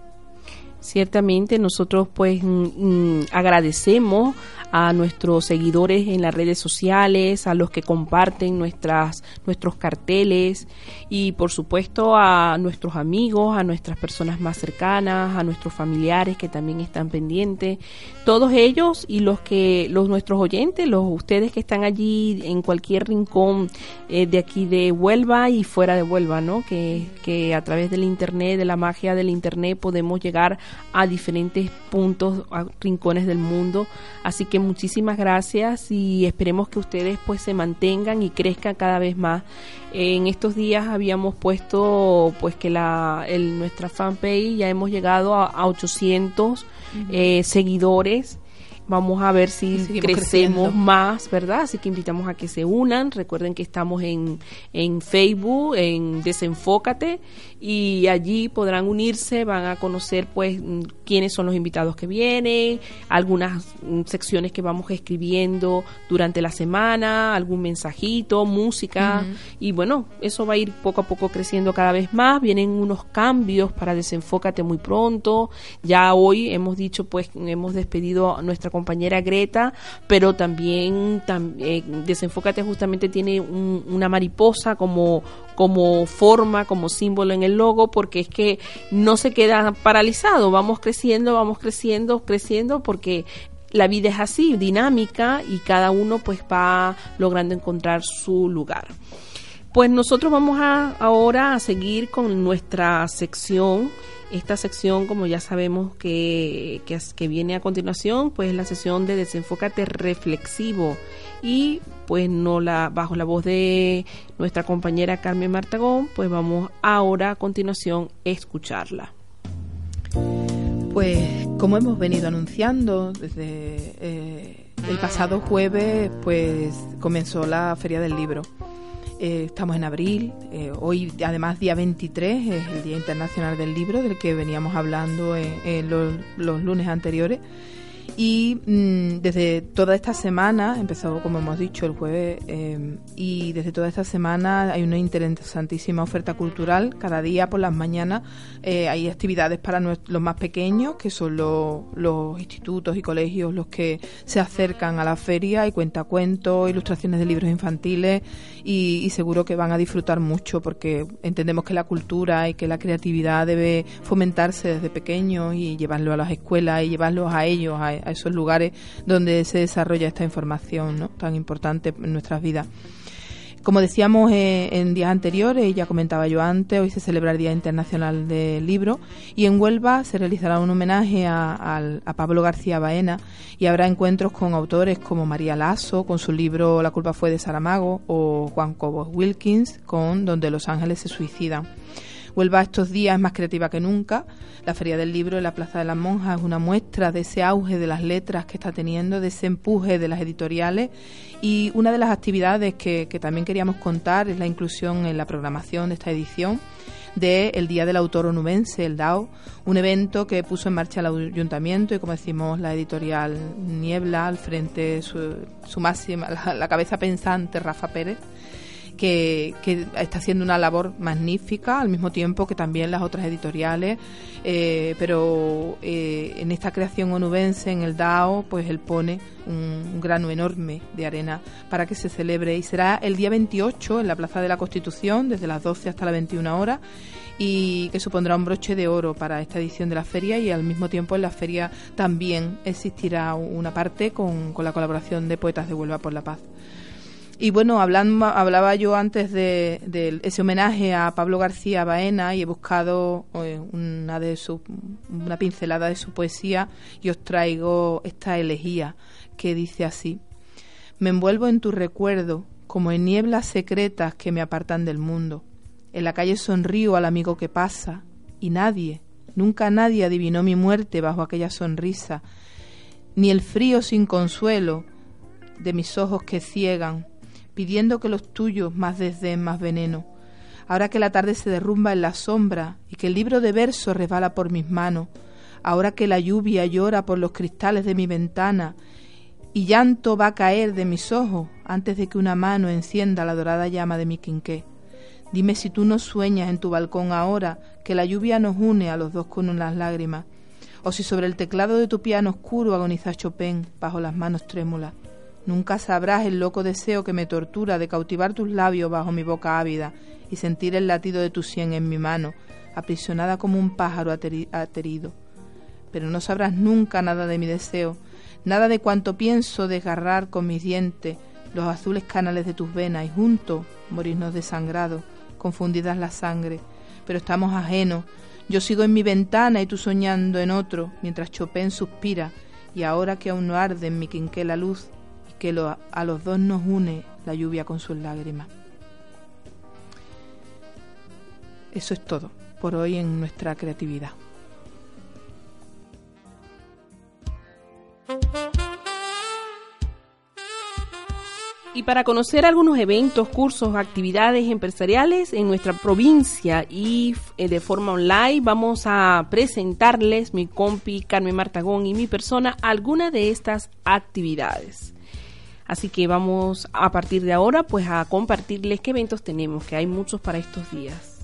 Ciertamente nosotros pues mm, mm, agradecemos a nuestros seguidores en las redes sociales, a los que comparten nuestras, nuestros carteles y por supuesto a nuestros amigos, a nuestras personas más cercanas, a nuestros familiares que también están pendientes, todos ellos y los que los nuestros oyentes, los ustedes que están allí en cualquier rincón eh, de aquí de Huelva y fuera de Huelva, ¿no? Que, que a través del internet, de la magia del internet podemos llegar a diferentes puntos, a rincones del mundo, así que muchísimas gracias y esperemos que ustedes pues se mantengan y crezcan cada vez más. En estos días habíamos puesto pues que la el, nuestra fanpage ya hemos llegado a, 800 eh, seguidores Vamos a ver si crecemos más, ¿verdad? Así que invitamos a que se unan. Recuerden que estamos en, en Facebook, en Desenfócate, y allí podrán unirse, van a conocer pues quiénes son los invitados que vienen, algunas mm, secciones que vamos escribiendo durante la semana, algún mensajito, música, y bueno, eso va a ir poco a poco creciendo cada vez más. Vienen unos cambios para Desenfócate muy pronto. Ya hoy hemos dicho pues hemos despedido a nuestra compañera Greta, pero también eh, Desenfócate justamente tiene una mariposa como, como forma, como símbolo en el logo, porque es que no se queda paralizado, vamos creciendo, vamos creciendo, creciendo, porque la vida es así, dinámica, y cada uno pues va logrando encontrar su lugar. Pues nosotros vamos a, ahora a seguir con nuestra sección esta sección, como ya sabemos que, que, viene a continuación, pues la sesión de desenfócate reflexivo y pues no la bajo la voz de nuestra compañera Carmen Martagón, pues vamos ahora a continuación a escucharla. Pues como hemos venido anunciando desde eh, el pasado jueves, pues comenzó la Feria del Libro. Eh, estamos en abril, eh, hoy además día 23 es el Día Internacional del Libro del que veníamos hablando en, los lunes anteriores. Y mm, desde toda esta semana, empezó como hemos dicho el jueves, em, y desde toda esta semana hay una interesantísima oferta cultural. Cada día por las mañanas eh, hay actividades para los más pequeños, que son los institutos y colegios los que se acercan a la feria y cuentacuentos, ilustraciones de libros infantiles y, y seguro que van a disfrutar mucho porque entendemos que la cultura y que la creatividad debe fomentarse desde pequeños y llevarlo a las escuelas y llevarlos a ellos, a, a esos lugares donde se desarrolla esta información tan importante en nuestras vidas. Como decíamos eh, en días anteriores, ya comentaba yo antes, hoy se celebra el Día Internacional del Libro y en Huelva se realizará un homenaje a, Pablo García Baena y habrá encuentros con autores como María Lasso con su libro La culpa fue de Saramago o Juan Cobos Wilkins con Donde los ángeles se suicidan. Huelva estos días más creativa que nunca. La Feria del Libro en la Plaza de las Monjas es una muestra de ese auge de las letras que está teniendo, de ese empuje de las editoriales. Y una de las actividades que, también queríamos contar es la inclusión en la programación de esta edición del el Día del Autor Onubense, el DAO, un evento que puso en marcha el ayuntamiento y como decimos la editorial Niebla al frente su, su máxima, la cabeza pensante Rafa Pérez que, está haciendo una labor magnífica, al mismo tiempo que también las otras editoriales, eh, pero eh, en esta creación onubense, en el DAO, pues él pone un, grano enorme de arena para que se celebre y será el día 28 en la Plaza de la Constitución, desde las 12 hasta las 21 horas y que supondrá un broche de oro para esta edición de la feria y al mismo tiempo en la feria también existirá una parte con, con la colaboración de Poetas de Huelva por la Paz. Y bueno, hablando, hablaba yo antes de, ese homenaje a Pablo García Baena y he buscado eh, una, de su, una pincelada de su poesía y os traigo esta elegía que dice así. Me envuelvo en tu recuerdo como en nieblas secretas que me apartan del mundo. En la calle sonrío al amigo que pasa y nadie, nunca nadie adivinó mi muerte bajo aquella sonrisa, ni el frío sin consuelo de mis ojos que ciegan pidiendo que los tuyos más desdén, más veneno. Ahora que la tarde se derrumba en la sombra y que el libro de versos resbala por mis manos, ahora que la lluvia llora por los cristales de mi ventana y llanto va a caer de mis ojos antes de que una mano encienda la dorada llama de mi quinqué. Dime si tú no sueñas en tu balcón ahora que la lluvia nos une a los dos con unas lágrimas, o si sobre el teclado de tu piano oscuro agoniza Chopin bajo las manos trémulas. Nunca sabrás el loco deseo que me tortura de cautivar tus labios bajo mi boca ávida y sentir el latido de tu sien en mi mano, aprisionada como un pájaro aterido. Pero no sabrás nunca nada de mi deseo, nada de cuanto pienso desgarrar con mis dientes los azules canales de tus venas y juntos morirnos desangrados, confundidas la sangre. Pero estamos ajenos. Yo sigo en mi ventana y tú soñando en otro, mientras Chopin suspira, y ahora que aún no arde en mi quinqué la luz, que a los dos nos une la lluvia con sus lágrimas. Eso es todo por hoy en nuestra creatividad. Y para conocer algunos eventos, cursos, actividades empresariales en nuestra provincia y eh, de forma online, vamos a presentarles mi compi Carmen Martagón y mi persona algunas de estas actividades. Así que vamos a partir de ahora pues a compartirles qué eventos tenemos, que hay muchos para estos días.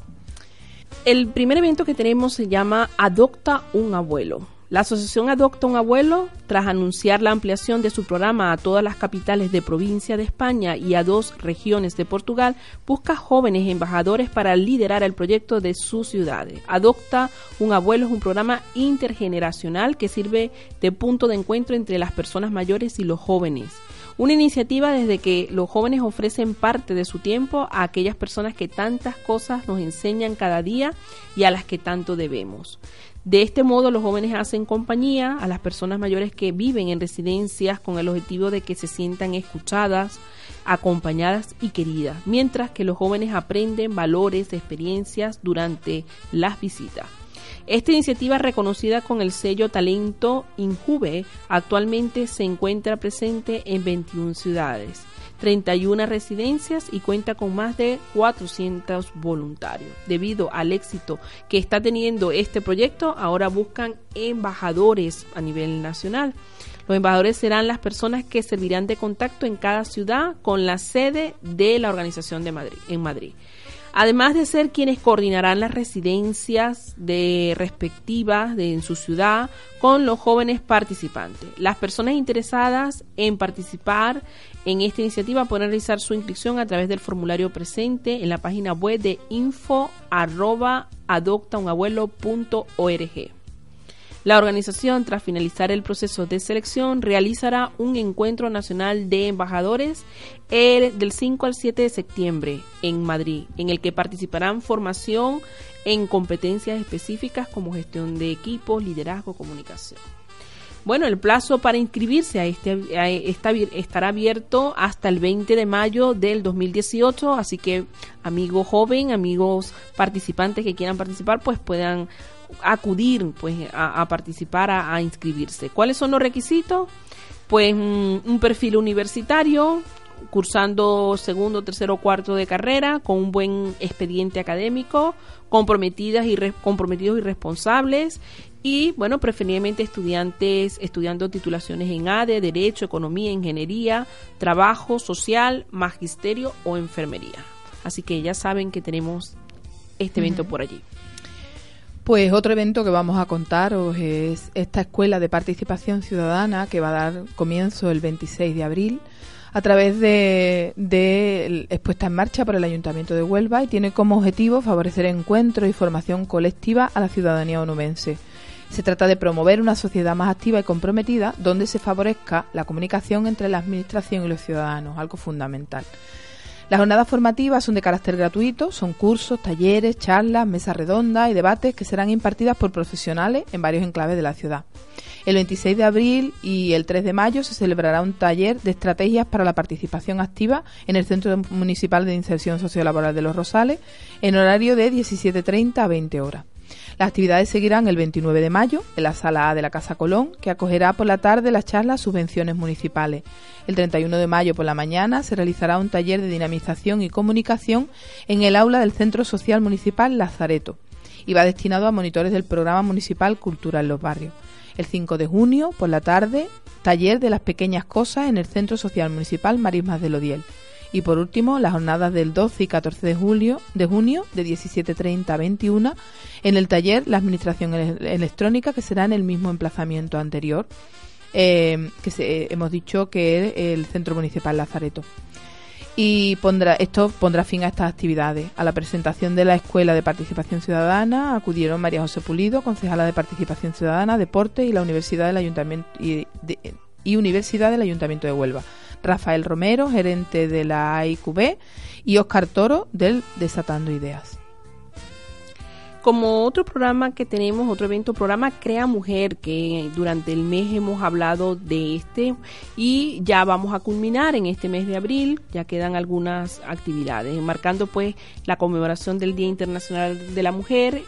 El primer evento que tenemos se llama Adopta un abuelo. La asociación Adopta un Abuelo, tras anunciar la ampliación de su programa a todas las capitales de provincia de España y a dos regiones de Portugal, busca jóvenes embajadores para liderar el proyecto de sus ciudades. Adopta un Abuelo es un programa intergeneracional que sirve de punto de encuentro entre las personas mayores y los jóvenes. Una iniciativa desde que los jóvenes ofrecen parte de su tiempo a aquellas personas que tantas cosas nos enseñan cada día y a las que tanto debemos. De este modo, los jóvenes hacen compañía a las personas mayores que viven en residencias con el objetivo de que se sientan escuchadas, acompañadas y queridas, mientras que los jóvenes aprenden valores, experiencias durante las visitas. Esta iniciativa reconocida con el sello Talento Injuve actualmente se encuentra presente en 21 ciudades, 31 residencias y cuenta con más de 400 voluntarios. Debido al éxito que está teniendo este proyecto, ahora buscan embajadores a nivel nacional. Los embajadores serán las personas que servirán de contacto en cada ciudad con la sede de la organización de Madrid, en Madrid además de ser quienes coordinarán las residencias de respectivas de, en su ciudad con los jóvenes participantes. Las personas interesadas en participar en esta iniciativa pueden realizar su inscripción a través del formulario presente en la página web de info la organización, tras finalizar el proceso de selección, realizará un encuentro nacional de embajadores del 5 al 7 de septiembre en Madrid, en el que participarán formación en competencias específicas como gestión de equipos, liderazgo, comunicación. Bueno, el plazo para inscribirse a este estará abierto hasta el 20 de mayo del 2018, así que amigos joven, amigos participantes que quieran participar, pues puedan acudir pues a, participar, a, inscribirse. ¿Cuáles son los requisitos? Pues un, perfil universitario, cursando segundo, tercero o cuarto de carrera, con un buen expediente académico, comprometidas y comprometidos y responsables, y bueno, preferiblemente estudiantes estudiando titulaciones en ADE, Derecho, Economía, Ingeniería, Trabajo Social, Magisterio o Enfermería. Así que ya saben que tenemos este evento por allí. Pues otro evento que vamos a contaros es esta escuela de participación ciudadana que va a dar comienzo el 26 de abril a través de, de expuesta en marcha por el Ayuntamiento de Huelva y tiene como objetivo favorecer encuentros y formación colectiva a la ciudadanía onubense. Se trata de promover una sociedad más activa y comprometida donde se favorezca la comunicación entre la Administración y los ciudadanos, algo fundamental. Las jornadas formativas son de carácter gratuito, son cursos, talleres, charlas, mesas redondas y debates que serán impartidas por profesionales en varios enclaves de la ciudad. El 26 de abril y el 3 de mayo se celebrará un taller de estrategias para la participación activa en el Centro Municipal de Inserción Sociolaboral de Los Rosales en horario de 17.30 a 20 horas. Las actividades seguirán el 29 de mayo en la sala A de la Casa Colón, que acogerá por la tarde la charla Subvenciones Municipales. El 31 de mayo por la mañana se realizará un taller de dinamización y comunicación en el aula del Centro Social Municipal Lazareto y va destinado a monitores del programa municipal Cultura en los Barrios. El 5 de junio, por la tarde, taller de las pequeñas cosas en el Centro Social Municipal Marismas de Lodiel. Y por último, las jornadas del 12 y 14 de, julio, de junio, de 17.30 a 21, en el taller La Administración Electrónica, que será en el mismo emplazamiento anterior, eh, que se, hemos dicho que es el Centro Municipal Lazareto. Y pondrá, esto pondrá fin a estas actividades. A la presentación de la Escuela de Participación Ciudadana acudieron María José Pulido, concejala de Participación Ciudadana, Deporte y la Universidad del Ayuntamiento y Universidad del Ayuntamiento de Huelva. Rafael Romero, gerente de la AIQB, y Oscar Toro, del Desatando Ideas. Como otro programa que tenemos, otro evento, programa Crea Mujer, que durante el mes hemos hablado de este y ya vamos a culminar en este mes de abril, ya quedan algunas actividades, marcando pues la conmemoración del Día Internacional de la Mujer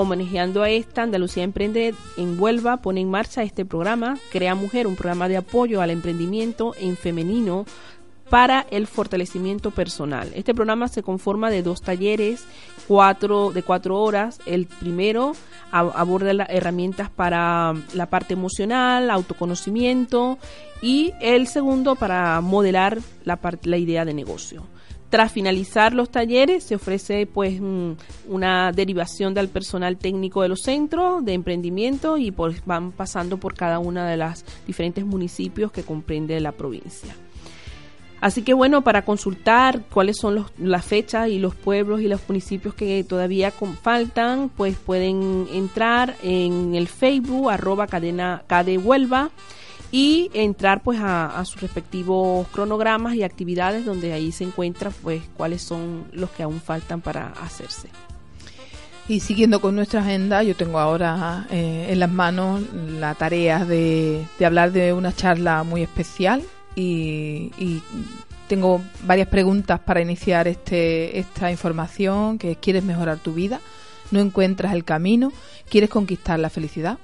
homenajeando a esta, Andalucía Emprende en Huelva pone en marcha este programa, Crea Mujer, un programa de apoyo al emprendimiento en femenino para el fortalecimiento personal. Este programa se conforma de dos talleres, cuatro, de cuatro horas. El primero aborda las herramientas para la parte emocional, autoconocimiento y el segundo para modelar la, la idea de negocio. Tras finalizar los talleres se ofrece pues una derivación del personal técnico de los centros de emprendimiento y pues van pasando por cada una de las diferentes municipios que comprende la provincia. Así que bueno, para consultar cuáles son las fechas y los pueblos y los municipios que todavía faltan, pues pueden entrar en el Facebook arroba cadena Huelva y entrar pues a, sus respectivos cronogramas y actividades donde ahí se encuentra pues cuáles son los que aún faltan para hacerse. Y siguiendo con nuestra agenda, yo tengo ahora eh, en las manos la tarea de, hablar de una charla muy especial y, tengo varias preguntas para iniciar este, esta información, que ¿quieres mejorar tu vida? ¿No encuentras el camino? ¿Quieres conquistar la felicidad?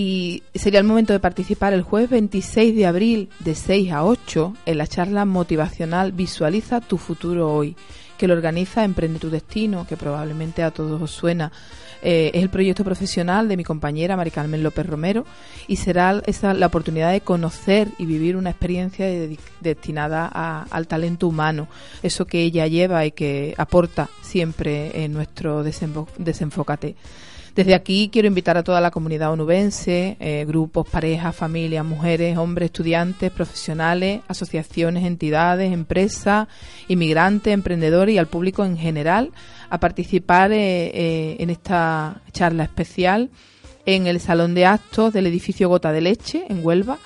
Y sería el momento de participar el jueves 26 de abril de 6 a 8 en la charla motivacional Visualiza tu futuro hoy, que lo organiza Emprende tu Destino, que probablemente a todos os suena. Eh, es el proyecto profesional de mi compañera Mari Carmen López Romero y será esa la oportunidad de conocer y vivir una experiencia destinada al talento humano, eso que ella lleva y que aporta siempre en nuestro desenfócate. Desde aquí quiero invitar a toda la comunidad onubense, eh, grupos, parejas, familias, mujeres, hombres, estudiantes, profesionales, asociaciones, entidades, empresas, inmigrantes, emprendedores y al público en general a participar eh, eh, en esta charla especial en el Salón de Actos del edificio Gota de Leche en Huelva.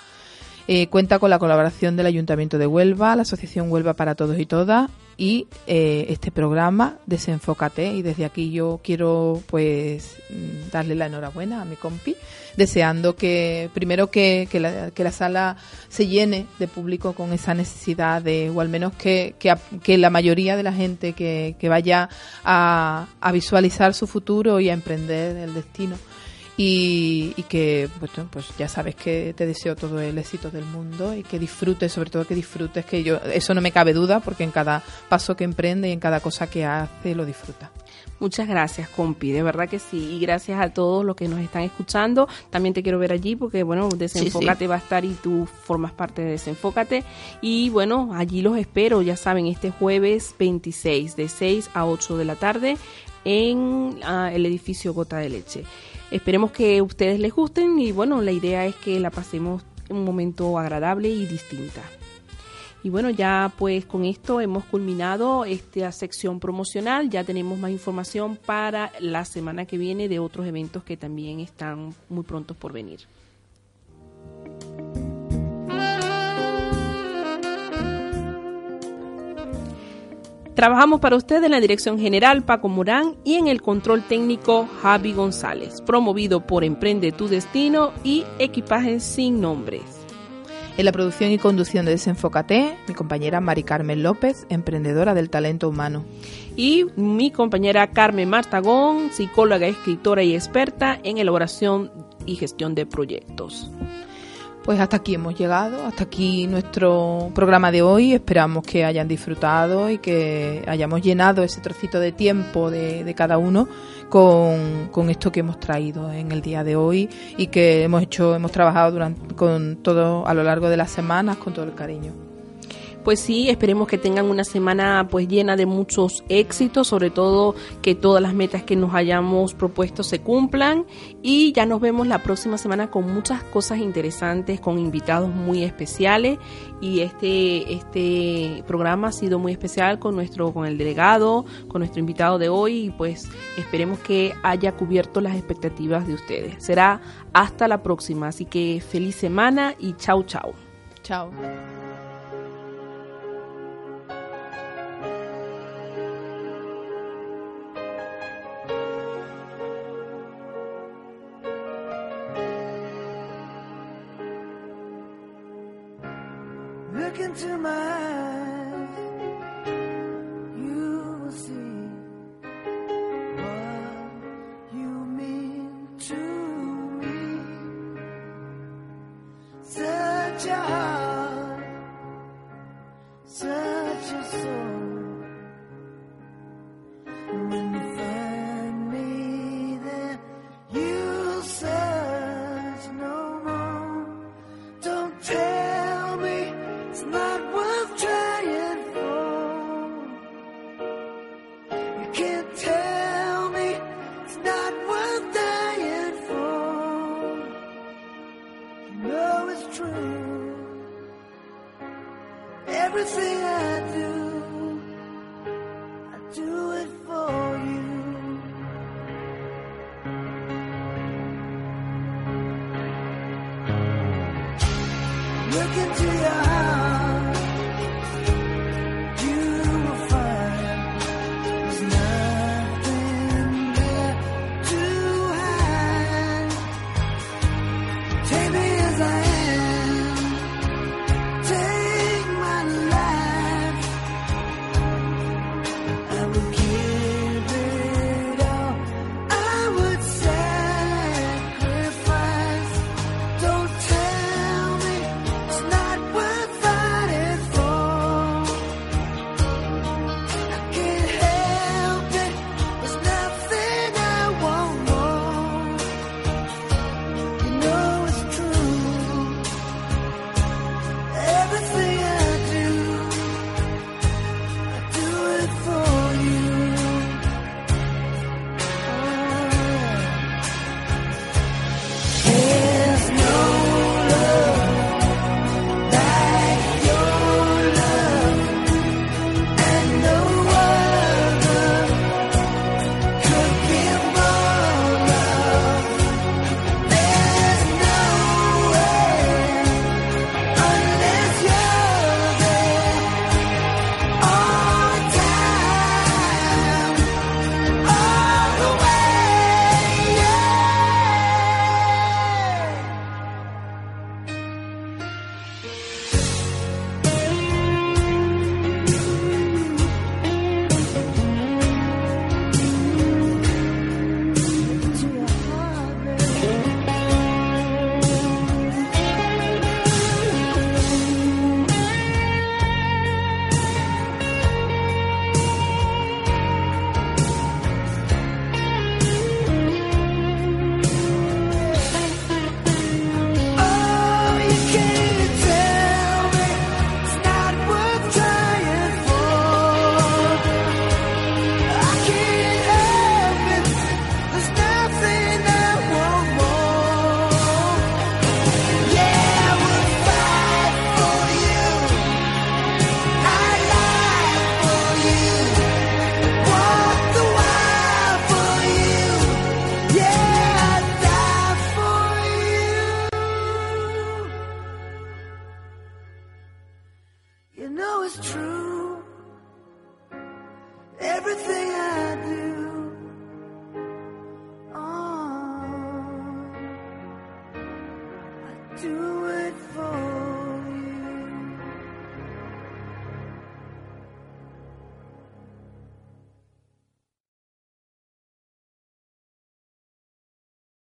Cuenta con la colaboración del Ayuntamiento de Huelva, la Asociación Huelva para Todos y Todas y eh, este programa Desenfócate. Y desde aquí yo quiero pues mm, darle la enhorabuena a mi compi deseando que primero que, que, la, que la sala se llene de público con esa necesidad de o al menos que, que, que la mayoría de la gente que, que vaya a, a visualizar su futuro y a emprender el destino y, que pues, pues ya sabes que te deseo todo el éxito del mundo y que disfrutes, sobre todo que disfrutes, que yo eso no me cabe duda porque en cada paso que emprende y en cada cosa que hace lo disfruta. Muchas gracias, compi, de verdad que sí. Y gracias a todos los que nos están escuchando. También te quiero ver allí porque, bueno, Desenfócate va a estar y tú formas parte de Desenfócate. Y bueno, allí los espero, ya saben, este jueves 26 de 6 a 8 de la tarde en ah, el edificio Gota de Leche. Esperemos que a ustedes les gusten y bueno, la idea es que la pasemos un momento agradable y distinta. Y bueno, ya pues con esto hemos culminado esta sección promocional. Ya tenemos más información para la semana que viene de otros eventos que también están muy prontos por venir. Trabajamos para usted en la dirección general Paco Morán y en el control técnico Javi González, promovido por Emprende tu Destino y Equipajes sin Nombres. En la producción y conducción de Desenfócate, mi compañera Mari Carmen López, emprendedora del talento humano. Y mi compañera Carmen Martagón, psicóloga, escritora y experta en elaboración y gestión de proyectos. Pues hasta aquí hemos llegado, hasta aquí nuestro programa de hoy. Esperamos que hayan disfrutado y que hayamos llenado ese trocito de tiempo de, cada uno con, con, esto que hemos traído en el día de hoy y que hemos hecho, hemos trabajado durante, con todo a lo largo de las semanas con todo el cariño pues sí, esperemos que tengan una semana pues llena de muchos éxitos, sobre todo que todas las metas que nos hayamos propuesto se cumplan y ya nos vemos la próxima semana con muchas cosas interesantes, con invitados muy especiales y este este programa ha sido muy especial con nuestro con el delegado, con nuestro invitado de hoy y pues esperemos que haya cubierto las expectativas de ustedes. Será hasta la próxima, así que feliz semana y chau chau. Chao. Into my